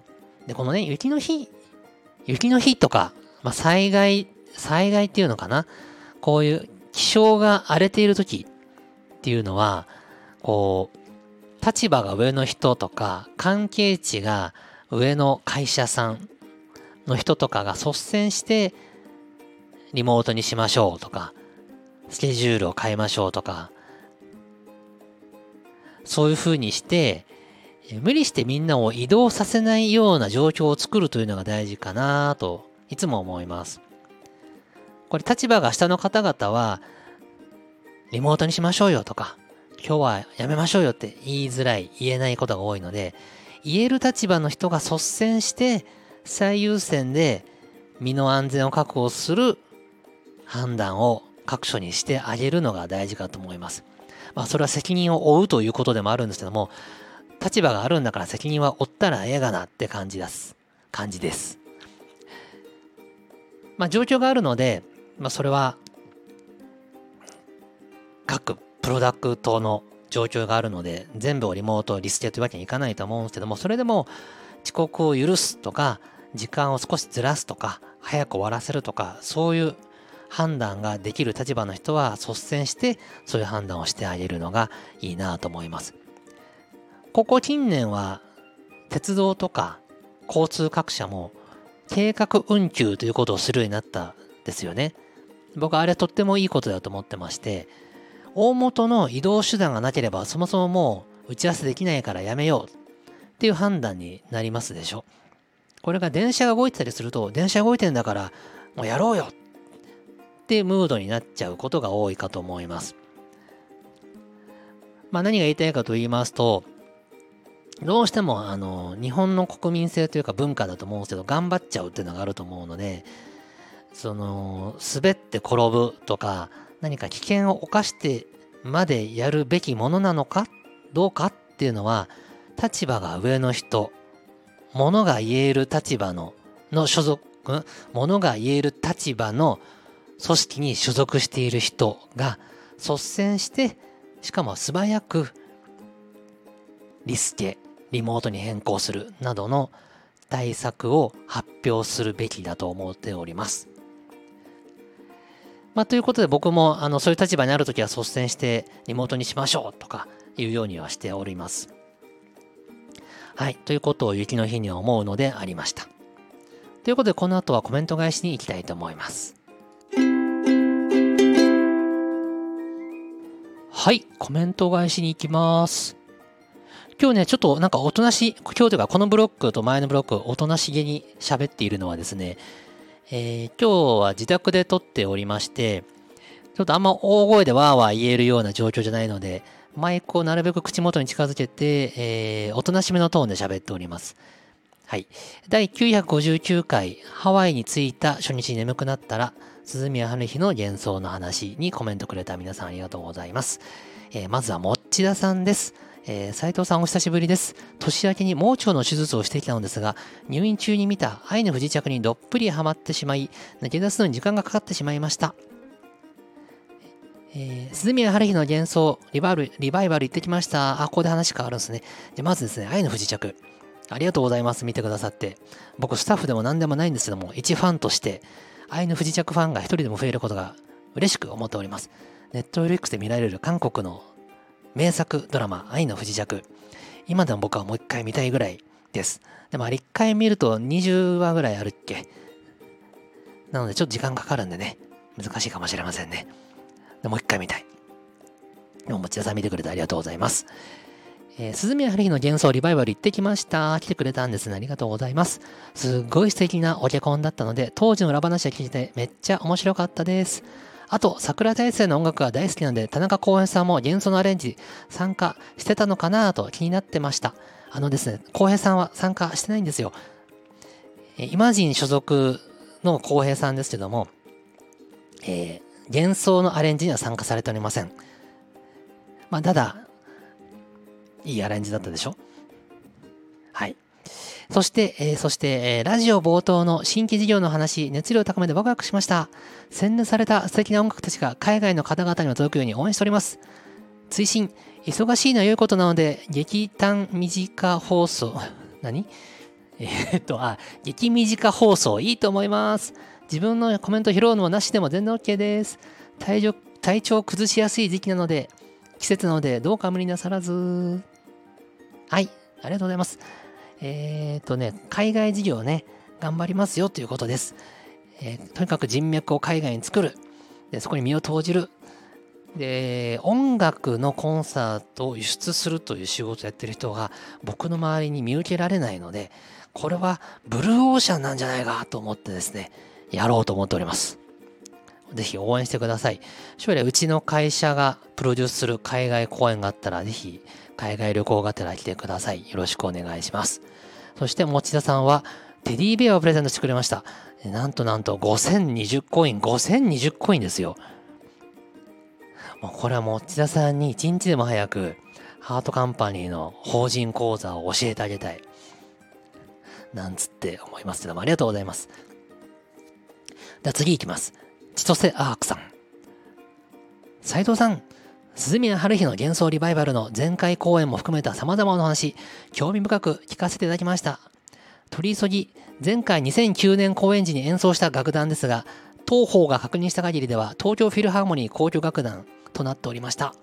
で、このね、雪の日、雪の日とか、まあ、災害、災害っていうのかな？こういう気象が荒れている時っていうのは、こう、立場が上の人とか、関係値が上の会社さんの人とかが率先して、リモートにしましょうとか、スケジュールを変えましょうとか、そういう風にして、無理してみんなを移動させないような状況を作るというのが大事かなといつも思います。これ立場が下の方々はリモートにしましょうよとか今日はやめましょうよって言いづらい言えないことが多いので言える立場の人が率先して最優先で身の安全を確保する判断を各所にしてあげるのが大事かと思います。まあそれは責任を負うということでもあるんですけども立場があるんだから責任は負ったらええがなって感じです。感じです。まあ状況があるので、まあそれは各プロダクトの状況があるので全部をリモートリストというわけにいかないと思うんですけどもそれでも遅刻を許すとか時間を少しずらすとか早く終わらせるとかそういう判断ができる立場の人は率先してそういう判断をしてあげるのがいいなと思います。ここ近年は鉄道とか交通各社も計画運休ということをするようになったですよね。僕はあれとってもいいことだと思ってまして、大元の移動手段がなければそもそももう打ち合わせできないからやめようっていう判断になりますでしょ。これが電車が動いてたりすると、電車動いてんだからもうやろうよっていうムードになっちゃうことが多いかと思います。まあ何が言いたいかと言いますと、どうしてもあの日本の国民性というか文化だと思うんですけど頑張っちゃうっていうのがあると思うのでその滑って転ぶとか何か危険を冒してまでやるべきものなのかどうかっていうのは立場が上の人ものが言える立場のの所属ものが言える立場の組織に所属している人が率先してしかも素早くリスケリモートに変更するなどの対策を発表するべきだと思っております。まあ、ということで僕もあのそういう立場にあるときは率先してリモートにしましょうとかいうようにはしております。はい。ということを雪の日には思うのでありました。ということでこの後はコメント返しに行きたいと思います。はい。コメント返しに行きます。今日ね、ちょっとなんかおとなし、今日というかこのブロックと前のブロック、おとなしげに喋っているのはですね、えー、今日は自宅で撮っておりまして、ちょっとあんま大声でわーわー言えるような状況じゃないので、マイクをなるべく口元に近づけて、えー、おとなしめのトーンで喋っております。はい。第959回、ハワイに着いた初日眠くなったら、鈴宮春日の幻想の話にコメントくれた皆さんありがとうございます。えー、まずはもっちださんです。えー、斉藤さんお久しぶりです。年明けに盲腸の手術をしてきたのですが、入院中に見た愛の不時着にどっぷりハマってしまい、抜け出すのに時間がかかってしまいました。えー、鈴宮春日の幻想リバイバル、リバイバル行ってきました。あ、ここで話変わるんですね。じゃまずですね、愛の不時着。ありがとうございます。見てくださって。僕、スタッフでも何でもないんですけども、一ファンとして、愛の不時着ファンが一人でも増えることが嬉しく思っております。ネットフリックスで見られる韓国の名作ドラマ、愛の不時着。今でも僕はもう一回見たいぐらいです。でもあれ一回見ると20話ぐらいあるっけなのでちょっと時間かかるんでね、難しいかもしれませんね。でもう一回見たい。でも、持田さん見てくれてありがとうございます。えー、鈴宮春日の幻想リバイバル行ってきました。来てくれたんですね。ありがとうございます。すっごい素敵なおけこんだったので、当時の裏話を聞いてめっちゃ面白かったです。あと、桜大生の音楽が大好きなので、田中浩平さんも幻想のアレンジ参加してたのかなと気になってました。あのですね、浩平さんは参加してないんですよ。えイマジン所属の浩平さんですけども、えー、幻想のアレンジには参加されておりません。まあ、ただ、いいアレンジだったでしょ？はい。そして、えー、そして、えー、ラジオ冒頭の新規事業の話、熱量高めでワクワクしました。洗練された素敵な音楽たちが海外の方々にも届くように応援しております。追伸、忙しいのは良いことなので、劇短短放送、何？えー、っと、あ、激短放送いいと思います。自分のコメント拾うのもなしでも全然 OK です。体調体調崩しやすい時期なので、季節なのでどうか無理なさらず。はい、ありがとうございます。えっ、とね、海外事業ね、頑張りますよということです。えー、とにかく人脈を海外に作る。で、そこに身を投じる。で、音楽のコンサートを輸出するという仕事をやってる人が僕の周りに見受けられないので、これはブルーオーシャンなんじゃないかと思ってですね、やろうと思っております。ぜひ応援してください。将来うちの会社がプロデュースする海外公演があったら、ぜひ海外旅行がてら来てください。よろしくお願いします。そして持田さんはテディベアをプレゼントしてくれました。なんとなんと5020コイン、5020コインですよ。もうこれは持田さんに一日でも早くハートカンパニーの法人講座を教えてあげたい。なんつって思いますけども、ありがとうございます。では次行きます。千歳アークさん。斉藤さん、鈴宮春日の幻想リバイバルの前回公演も含めた様々な話、興味深く聞かせていただきました。取り急ぎ、前回2009年公演時に演奏した楽団ですが、当方が確認した限りでは、東京フィルハーモニー交響楽団となっておりました。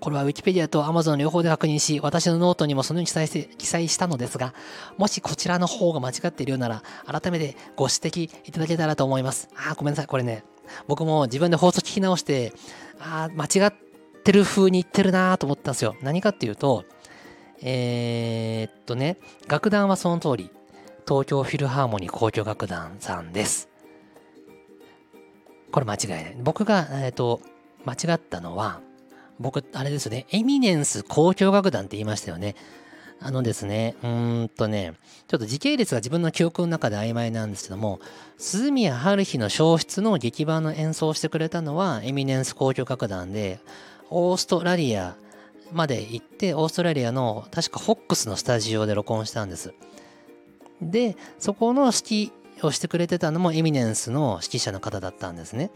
これは Wikipedia と Amazon 両方で確認し、私のノートにもそのように記載して記載したのですが、もしこちらの方が間違っているようなら、改めてご指摘いただけたらと思います。あ、ごめんなさい。これね、僕も自分で放送聞き直して、ああ間違ってる風に言ってるなと思ったんですよ。何かっていうと、えー、っとね、楽団はその通り、東京フィルハーモニー交響楽団さんです。これ間違いない。僕が、えー、っと、間違ったのは、僕、あれですね、エミネンス交響楽団って言いましたよね。あのですね、うーんとね、ちょっと時系列が自分の記憶の中で曖昧なんですけども、鈴宮春日の消失の劇版の演奏をしてくれたのはエミネンス交響楽団で、オーストラリアまで行って、オーストラリアの確かホックスのスタジオで録音したんです。で、そこの指揮をしてくれてたのもエミネンスの指揮者の方だったんですね。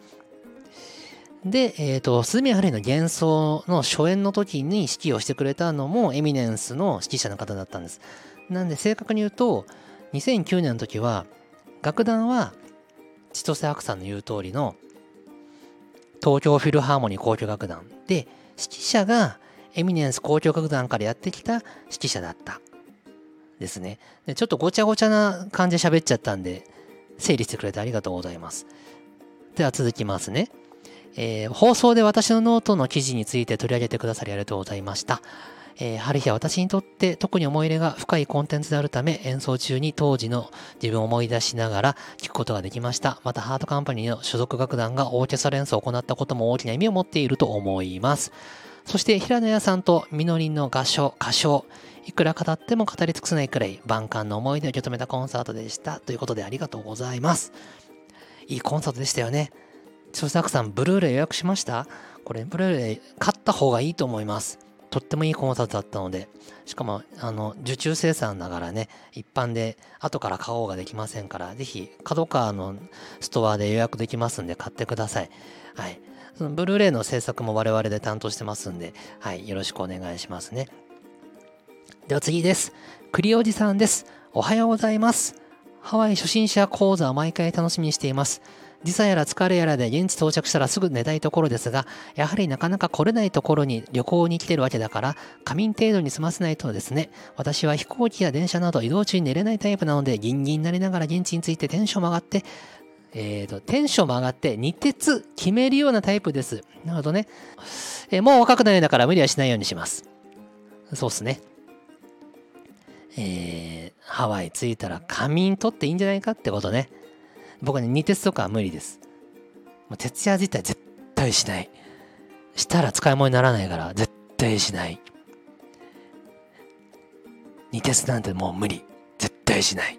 で、えっ、ー、と、スミハリの幻想の初演の時に指揮をしてくれたのもエミネンスの指揮者の方だったんです。なんで正確に言うと、2009年の時は、楽団は千歳白さんの言う通りの東京フィルハーモニー交響楽団で、指揮者がエミネンス交響楽団からやってきた指揮者だった。ですね。でちょっとごちゃごちゃな感じで喋っちゃったんで、整理してくれてありがとうございます。では続きますね。えー、放送で私のノートの記事について取り上げてくださりありがとうございました。えー、ハルヒは私にとって特に思い入れが深いコンテンツであるため演奏中に当時の自分を思い出しながら聴くことができました。またハートカンパニーの所属楽団がオーケストラ演奏を行ったことも大きな意味を持っていると思います。そして平野屋さんとみのりんの合唱、歌唱、いくら語っても語り尽くせないくらい万感の思い出を受け止めたコンサートでした。ということでありがとうございます。いいコンサートでしたよね。著作さん、ブルーレイ予約しました？これ、ブルーレイ買った方がいいと思います。とってもいいコンサートだったので、しかも、あの、受注生産だからね、一般で後から買おうができませんから、ぜひ、角川のストアで予約できますんで買ってください。はい。そのブルーレイの制作も我々で担当してますんで、はい、よろしくお願いしますね。では次です。栗おじさんです。おはようございます。ハワイ初心者講座毎回楽しみにしています。時差やら疲れやらで現地到着したらすぐ寝たいところですが、やはりなかなか来れないところに旅行に来てるわけだから、仮眠程度に済ませないとですね、私は飛行機や電車など移動中に寝れないタイプなので、ギンギンになりながら現地についてテンションも上がって、えっ、ー、と、テンションも上がって日鉄決めるようなタイプです。なるほどね。えー、もう若くないんだから無理はしないようにします。そうっすね。えー、ハワイ着いたら仮眠取っていいんじゃないかってことね。僕はね、二鉄とかは無理です。もう徹夜自体絶対しない。したら使い物にならないから絶対しない。二鉄なんてもう無理。絶対しない。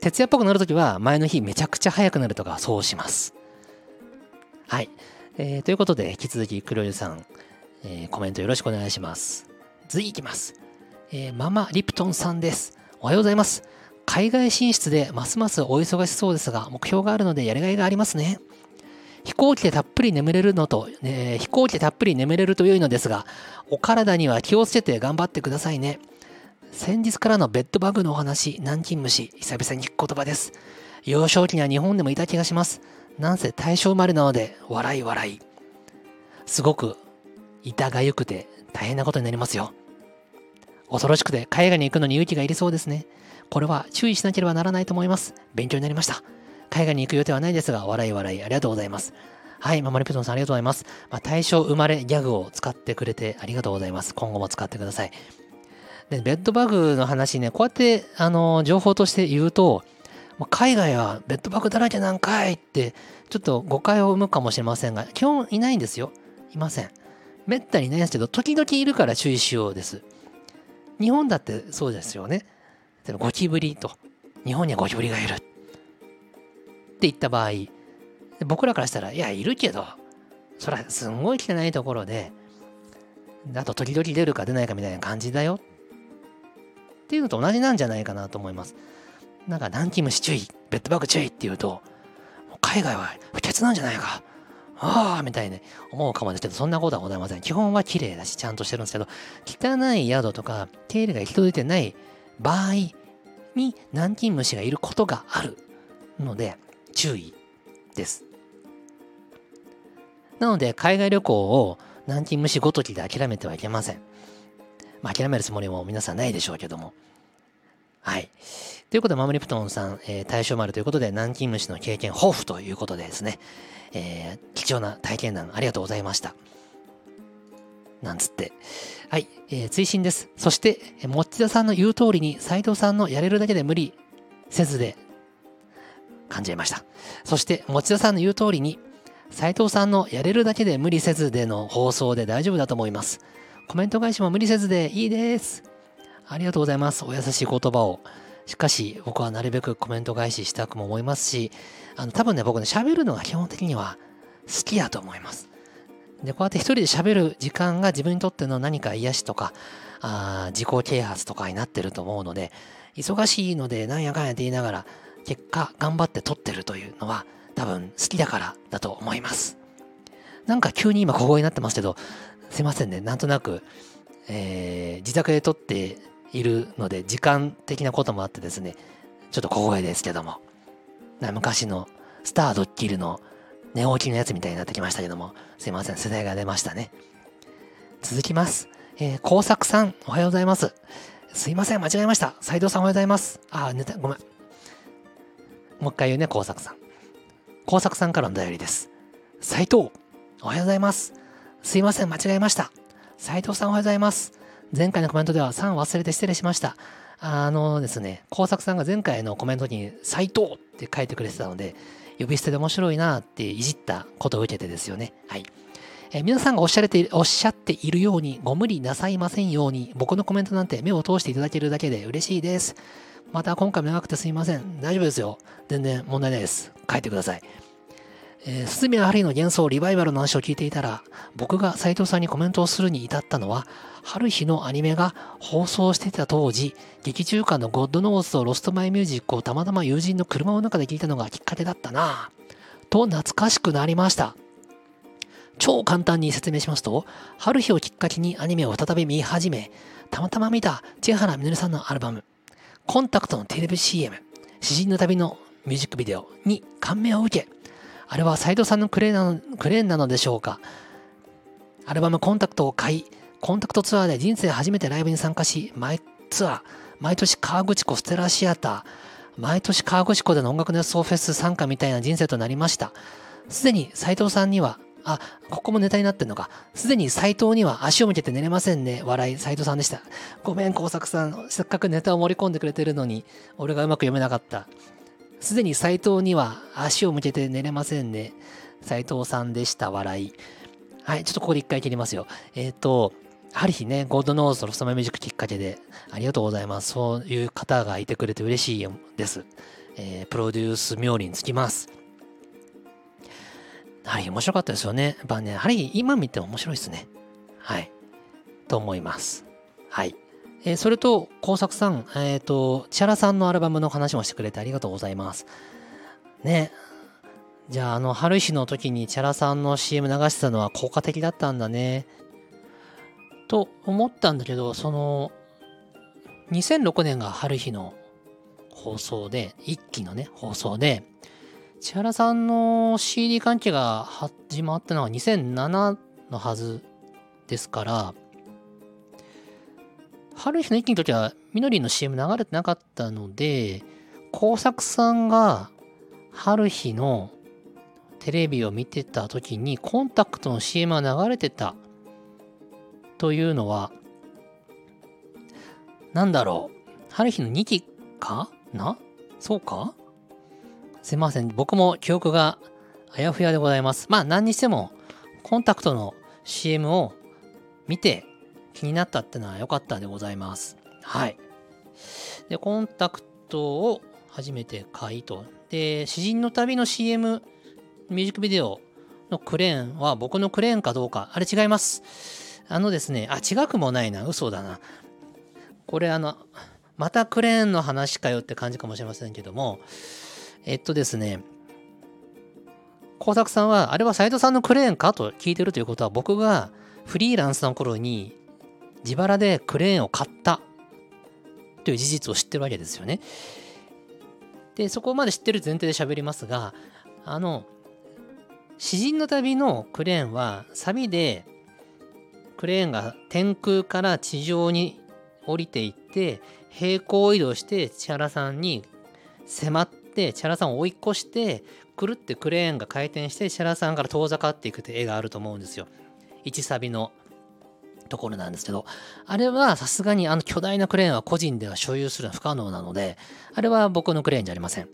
徹夜っぽくなるときは前の日めちゃくちゃ早くなるとかそうします。はい。えー、ということで引き続き黒湯さん、えー、コメントよろしくお願いします。次いきます。えー、ママリプトンさんです。おはようございます。海外進出でますますお忙しそうですが、目標があるのでやりがいがありますね。飛行機でたっぷり眠れるのと、えー、飛行機でたっぷり眠れると良いのですが、お体には気をつけて頑張ってくださいね。先日からのベッドバグのお話、南京虫、久々に聞く言葉です。幼少期には日本でもいた気がします。なんせ大正生まれなので、笑い笑い。すごく、痛がゆくて大変なことになりますよ。恐ろしくて海外に行くのに勇気がいりそうですね。これは注意しなければならないと思います。勉強になりました。海外に行く予定はないですが、笑い笑いありがとうございます。はい、ママリプトンさんありがとうございます。まあ、対象生まれギャグを使ってくれてありがとうございます。今後も使ってください。で、ベッドバグの話ね、こうやって、あの、情報として言うと、海外はベッドバグだらけなんかいって、ちょっと誤解を生むかもしれませんが、基本いないんですよ。いません。めったにいないんですけど、時々いるから注意しようです。日本だってそうですよね。例えばゴキブリと、日本にはゴキブリがいるって言った場合、僕らからしたら、いや、いるけど、それはすんごい汚いところで、あと時々出るか出ないかみたいな感じだよっていうのと同じなんじゃないかなと思います。なんか、南京虫注意、ベッドバッグ注意っていうと、海外は不潔なんじゃないか。ああみたいに思うかもですけど、そんなことはございません。基本は綺麗だし、ちゃんとしてるんですけど、汚い宿とか、手入れが行き届いてない場合に南京虫がいることがあるので注意です。なので、海外旅行を南京虫ごときで諦めてはいけません。まあ、諦めるつもりも皆さんないでしょうけども。はい。ということで、マムリプトンさん、えー、対象丸ということで、南京虫の経験豊富ということでですね、えー、貴重な体験談ありがとうございました。なんつって。はい、えー、追伸です。そして、もっちださんの言う通りに、斎藤さんのやれるだけで無理せずで感じました。そして、持田さんの言う通りに、斉藤さんのやれるだけで無理せずでの放送で大丈夫だと思います。コメント返しも無理せずでいいです。ありがとうございます。お優しい言葉を。しかし、僕はなるべくコメント返ししたくも思いますし、あの、多分ね、僕ね、喋るのが基本的には好きやと思います。で、こうやって一人で喋る時間が自分にとっての何か癒しとか、あ自己啓発とかになってると思うので、忙しいのでなんやかんやって言いながら、結果頑張って撮ってるというのは多分好きだからだと思います。なんか急に今小声になってますけど、すいませんね。なんとなく、えー、自宅で撮っているので、時間的なこともあってですね、ちょっと小声ですけども、昔のスタードッキリの寝起きのやつみたいになってきましたけども、すいません。世代が出ましたね。続きます。えー、工作さん、おはようございます。すいません、間違えました。斉藤さんおはようございます。あ、寝た、ごめん。もう一回言うね、工作さん。工作さんからの頼りです。斉藤、おはようございます。すいません、間違えました。斉藤さんおはようございます。前回のコメントでは3忘れて失礼しました。あのですね、工作さんが前回のコメントに斉藤って書いてくれてたので、呼び捨てで面白いなっていじったことを受けてですよね。はい。え皆さんがおっしゃれておっしゃっているようにご無理なさいませんように僕のコメントなんて目を通していただけるだけで嬉しいです。また今回も長くてすいません。大丈夫ですよ。全然問題ないです。書いてください。えー、鈴宮春日の幻想リバイバルの話を聞いていたら、僕が斉藤さんにコメントをするに至ったのは、ハルヒのアニメが放送していた当時、劇中歌の God knows と Lost my music をたまたま友人の車の中で聞いたのがきっかけだったなぁ。と懐かしくなりました。超簡単に説明しますと、ハルヒをきっかけにアニメを再び見始め、たまたま見た茅原実里さんのアルバム、 Contact のテレビ CM、詩人の旅のミュージックビデオに感銘を受け、あれは斎藤さんのクレーなのクレーンなのでしょうか？アルバムコンタクトを買い、コンタクトツアーで人生初めてライブに参加し、毎ツアー、毎年河口湖ステラシアター、毎年河口湖での音楽熱奏フェス参加みたいな人生となりました。すでに斎藤さんにはあ、ここもネタになってんのか。すでに斎藤には足を向けて寝れませんね。笑い、斎藤さんでした。ごめん、工作さん。せっかくネタを盛り込んでくれてるのに、俺がうまく読めなかった。すでに斎藤には足を向けて寝れませんね。斎藤さんでした。笑い。はい、ちょっとここで一回切りますよ。えっ、ー、と、ハルヒね、 God knows Lost my music きっかけで、ありがとうございます。そういう方がいてくれて嬉しいです。えー、プロデュース冥利につきます。はい、面白かったですよね。やっぱね、やはり今見ても面白いですね。はい。と思います。はい。えー、それと、工作さん、えっ、ー、と、茅原さんのアルバムの話もしてくれてありがとうございます。ね。じゃあ、あの、春石の時に千原さんの CM 流してたのは効果的だったんだね。と思ったんだけど、その、2006年が春日の放送で、一期のね、放送で、千原さんの CD 関係が始まったのは2007のはずですから、春日の一気の時はみのりの CM 流れてなかったので、工作さんが春日のテレビを見てた時にコンタクトの CM が流れてたというのは、なんだろう。春日の2期かな？そうか？すいません。僕も記憶があやふやでございます。まあ何にしても、コンタクトの CM を見て気になったってのは良かったでございます。はい。で、コンタクトを初めて買いと。で、詩人の旅の CM、ミュージックビデオのクレーンは僕のクレーンかどうか。あれ違います。あのですね、あ、違くもないな。嘘だな。これあの、またクレーンの話かよって感じかもしれませんけども、えっとですね、工作さんは、あれは斎藤さんのクレーンかと聞いてるということは、僕がフリーランスの頃に自腹でクレーンを買ったという事実を知ってるわけですよね。で、そこまで知ってる前提で喋りますが、あの、詩人の旅のクレーンはサビでクレーンが天空から地上に降りていって平行移動して千原さんに迫って千原さんを追い越してくるってクレーンが回転して千原さんから遠ざかっていくって絵があると思うんですよ。1サビのところなんですけど、あれはさすがにあの巨大なクレーンは個人では所有するのは不可能なので、あれは僕のクレーンじゃありません。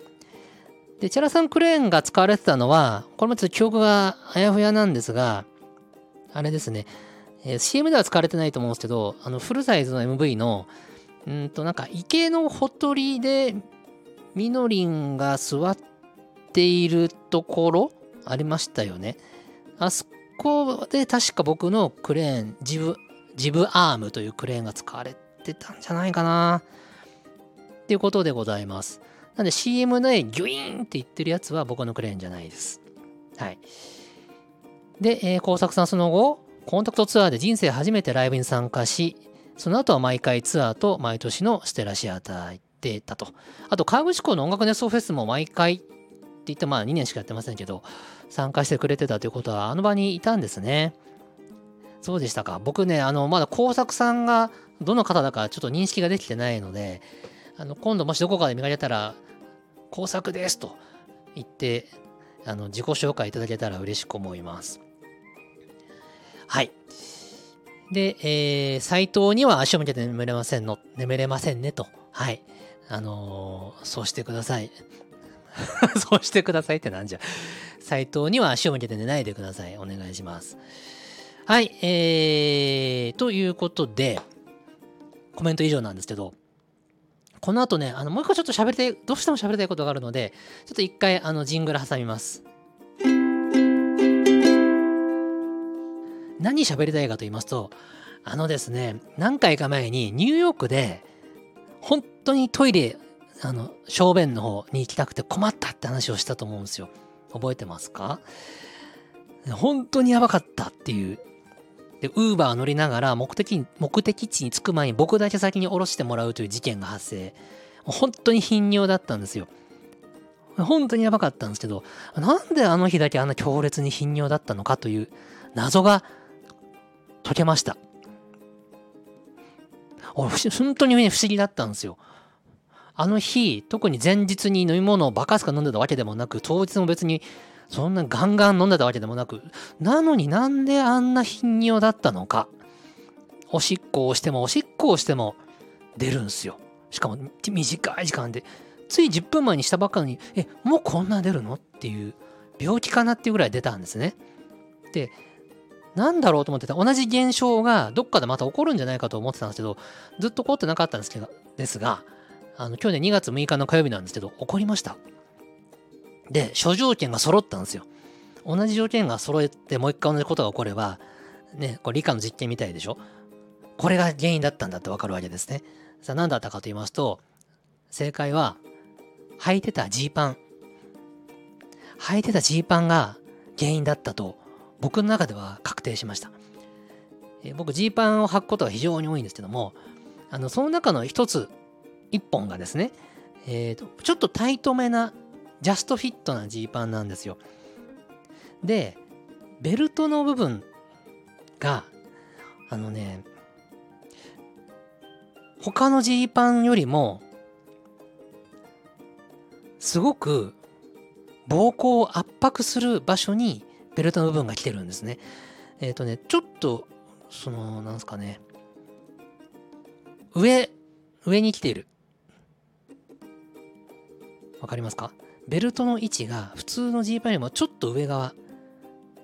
で、チャラさんクレーンが使われてたのは、これもちょっと記憶があやふやなんですが、あれですね、えー、CM では使われてないと思うんですけど、あのフルサイズの MV の、うんとなんか池のほとりでみのりんが座っているところありましたよね。あそこで確か僕のクレーン、ジブ、ジブアームというクレーンが使われてたんじゃないかな。っていうことでございます。なんで CM でギュイーンって言ってるやつは僕のクレーンじゃないです。はい。で、えー、工作さんその後、コンタクトツアーで人生初めてライブに参加し、その後は毎回ツアーと毎年のステラシアター行ってたと。あと、河口湖の音楽熱奏フェスも毎回って言ってまあ2年しかやってませんけど、参加してくれてたということはあの場にいたんですね。そうでしたか。僕ね、あの、まだ工作さんがどの方だかちょっと認識ができてないので、あの、今度もしどこかで見かけたら、工作ですと言って、あの、自己紹介いただけたら嬉しく思います。はい。で、えー、斎藤には足を向けて眠れませんの、眠れませんねと。はい。あのー、そうしてください。そうしてくださいってなんじゃ。斎藤には足を向けて寝ないでください。お願いします。はい。えー、ということで、コメント以上なんですけど、この後ね、あの、もう一個ちょっと喋りたい、どうしても喋りたいことがあるので、ちょっと一回、あの、ジングル挟みます。何喋りたいかと言いますと、あのですね、何回か前にニューヨークで、本当にトイレ、あの、小便の方に行きたくて困ったって話をしたと思うんですよ。覚えてますか？本当にやばかったっていうで、ウーバー乗りながら目的目的地に着く前に僕だけ先に降ろしてもらうという事件が発生。本当に頻尿だったんですよ。本当にやばかったんですけど、なんであの日だけあんな強烈に頻尿だったのかという謎が解けました。本当に不思議だったんですよ。あの日、特に前日に飲み物をバカすか飲んでたわけでもなく、当日も別にそんなガンガン飲んでたわけでもなく、なのになんであんな頻尿だったのか。おしっこをしてもおしっこをしても出るんすよ。しかも短い時間で。つい10分前にしたばっかりに、え、もうこんな出るのっていう病気かなっていうぐらい出たんですね。で、なんだろうと思ってた同じ現象がどっかでまた起こるんじゃないかと思ってたんですけど、ずっと起こってなかったんですけど、ですが、あの、去年2月6日の火曜日なんですけど、起こりました。で、諸条件が揃ったんですよ。同じ条件が揃えてもう一回同じことが起これば、ね、これ理科の実験みたいでしょこれが原因だったんだってわかるわけですね。さあ何だったかと言いますと、正解は、履いてたジーパン。履いてたジーパンが原因だったと、僕の中では確定しました。え僕、ジーパンを履くことが非常に多いんですけども、あの、その中の一つ、一本がですね、えーと、ちょっとタイトめなジャストフィットなジーパンなんですよ。で、ベルトの部分が、あのね、他のジーパンよりも、すごく膀胱を圧迫する場所にベルトの部分が来てるんですね。えっ、ー、とね、ちょっと、その、なんすかね、上、上に来ている。わかりますか？ベルトの位置が普通のジーパンよりもちょっと上側。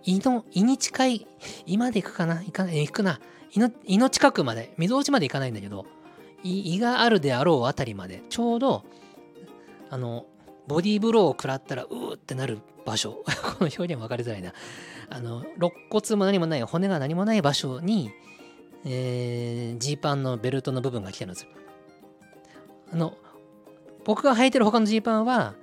胃の、胃に近い、胃まで行くかな行かない、行くな。胃の、胃の近くまで、溝落ちまで行かないんだけど、胃胃があるであろうあたりまで、ちょうど、あの、ボディーブローを食らったら、うーってなる場所。この表現分かりづらいな。あの、肋骨も何もない、骨が何もない場所に、えー、ジーパンのベルトの部分が来てるんですよ。あの、僕が履いてる他のジーパンは、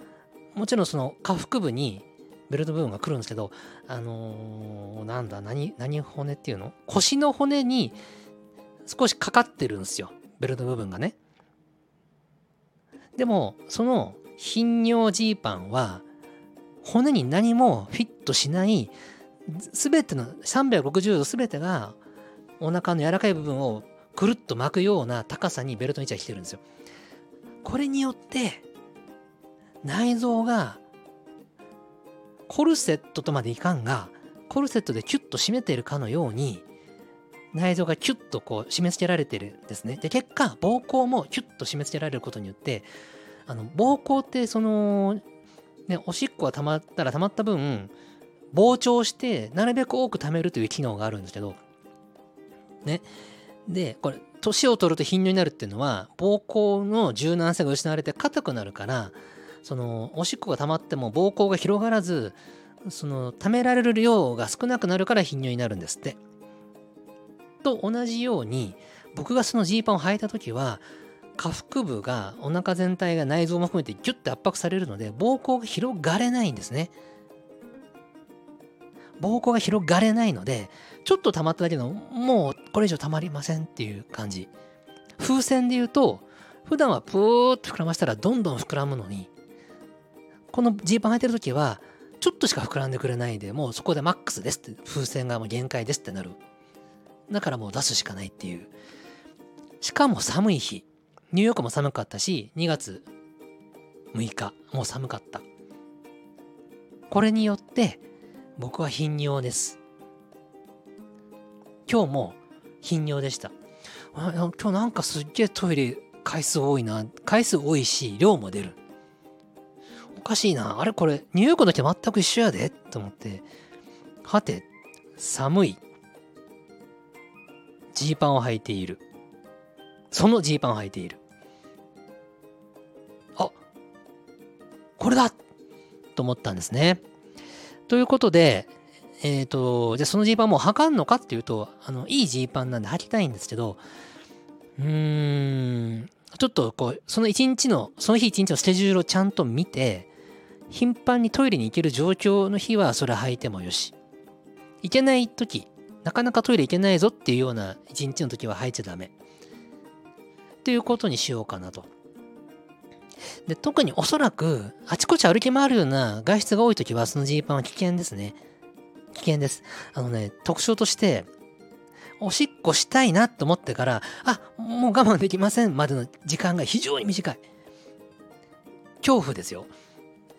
もちろんその下腹部にベルト部分が来るんですけど、あのー、なんだ、何、何骨っていうの？腰の骨に少しかかってるんですよ。ベルト部分がね。でも、その頻尿ジーパンは、骨に何もフィットしない全ての360度全てがお腹の柔らかい部分をくるっと巻くような高さにベルトの位置が来てるんですよ。これによって内臓がコルセットとまでいかんがコルセットでキュッと締めているかのように内臓がキュッとこう締め付けられてるんですね。で結果膀胱もキュッと締め付けられることによってあの膀胱ってその、ね、おしっこが溜まったら溜まった分膨張してなるべく多く溜めるという機能があるんですけどねでこれ年を取ると頻尿になるっていうのは膀胱の柔軟性が失われて硬くなるからそのおしっこが溜まっても膀胱が広がらずその溜められる量が少なくなるから頻尿になるんですって。と同じように僕がそのジーパンを履いた時は下腹部がお腹全体が内臓も含めてギュッて圧迫されるので膀胱が広がれないんですね。膀胱が広がれないのでちょっと溜まっただけのもうこれ以上溜まりませんっていう感じ。風船で言うと普段はプーッと膨らましたらどんどん膨らむのにこのジーパン履いてる時はちょっとしか膨らんでくれないでもうそこでマックスですって風船がもう限界ですってなる。だからもう出すしかないっていう。しかも寒い日。ニューヨークも寒かったし2月6日もう寒かった。これによって僕は頻尿です。今日も頻尿でした。今日なんかすっげえトイレ回数多いな。回数多いし量も出る。おかしいな。あれこれ、ニューヨークの時全く一緒やでと思って、はて、寒い。ジーパンを履いている。そのジーパンを履いている。あこれだと思ったんですね。ということで、えっ、ー、と、じゃあそのジーパンもう履かんのかっていうと、あの、いいジーパンなんで履きたいんですけど、うーん、ちょっとこう、その一日の、その日一日のスケジュールをちゃんと見て、頻繁にトイレに行ける状況の日はそれ履いてもよし。行けない時、なかなかトイレ行けないぞっていうような一日の時は履いちゃダメ。っていうことにしようかなと。で特におそらくあちこち歩き回るような外出が多い時はそのジーパンは危険ですね。危険です。あのね、特徴として、おしっこしたいなと思ってから、あ、もう我慢できませんまでの時間が非常に短い。恐怖ですよ。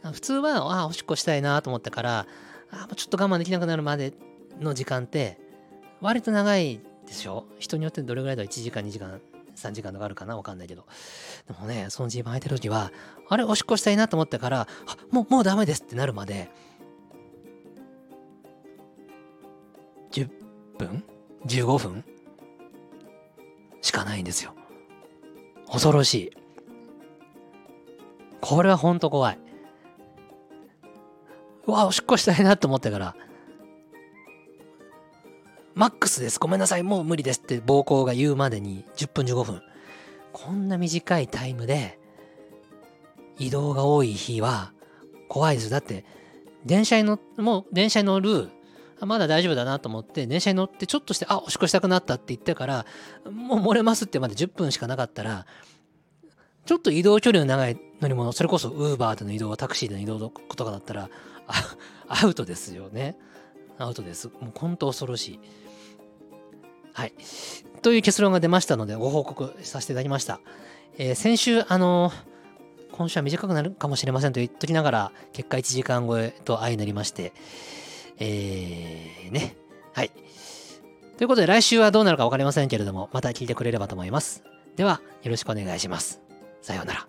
普通は、ああ、おしっこしたいなと思ってから、あ、ちょっと我慢できなくなるまでの時間って、割と長いでしょ？人によってどれぐらいだ ?1 時間、2時間、3時間とかあるかな？わかんないけど。でもね、そのジーパン履いてる時は、あれ、おしっこしたいなと思ってから、あ、もう、もうダメですってなるまで、10分 ?15 分？しかないんですよ。恐ろしい。これはほんと怖い。うわ、おしっこしたいなと思ってから、マックスです。ごめんなさい。もう無理ですって膀胱が言うまでに10分15分。こんな短いタイムで移動が多い日は怖いです。だって、電車に乗もう電車に乗る、まだ大丈夫だなと思って、電車に乗ってちょっとして、あ、おしっこしたくなったって言ってから、もう漏れますってまで10分しかなかったら、ちょっと移動距離の長い乗り物、それこそウーバーでの移動、タクシーでの移動とかだったら、アウトですよね。アウトです。もう本当恐ろしい。はい。という結論が出ましたので、ご報告させていただきました。えー、先週、あのー、今週は短くなるかもしれませんと言っときながら、結果1時間超えと相なりまして、えー、ね。はい。ということで、来週はどうなるか分かりませんけれども、また聞いてくれればと思います。では、よろしくお願いします。さようなら。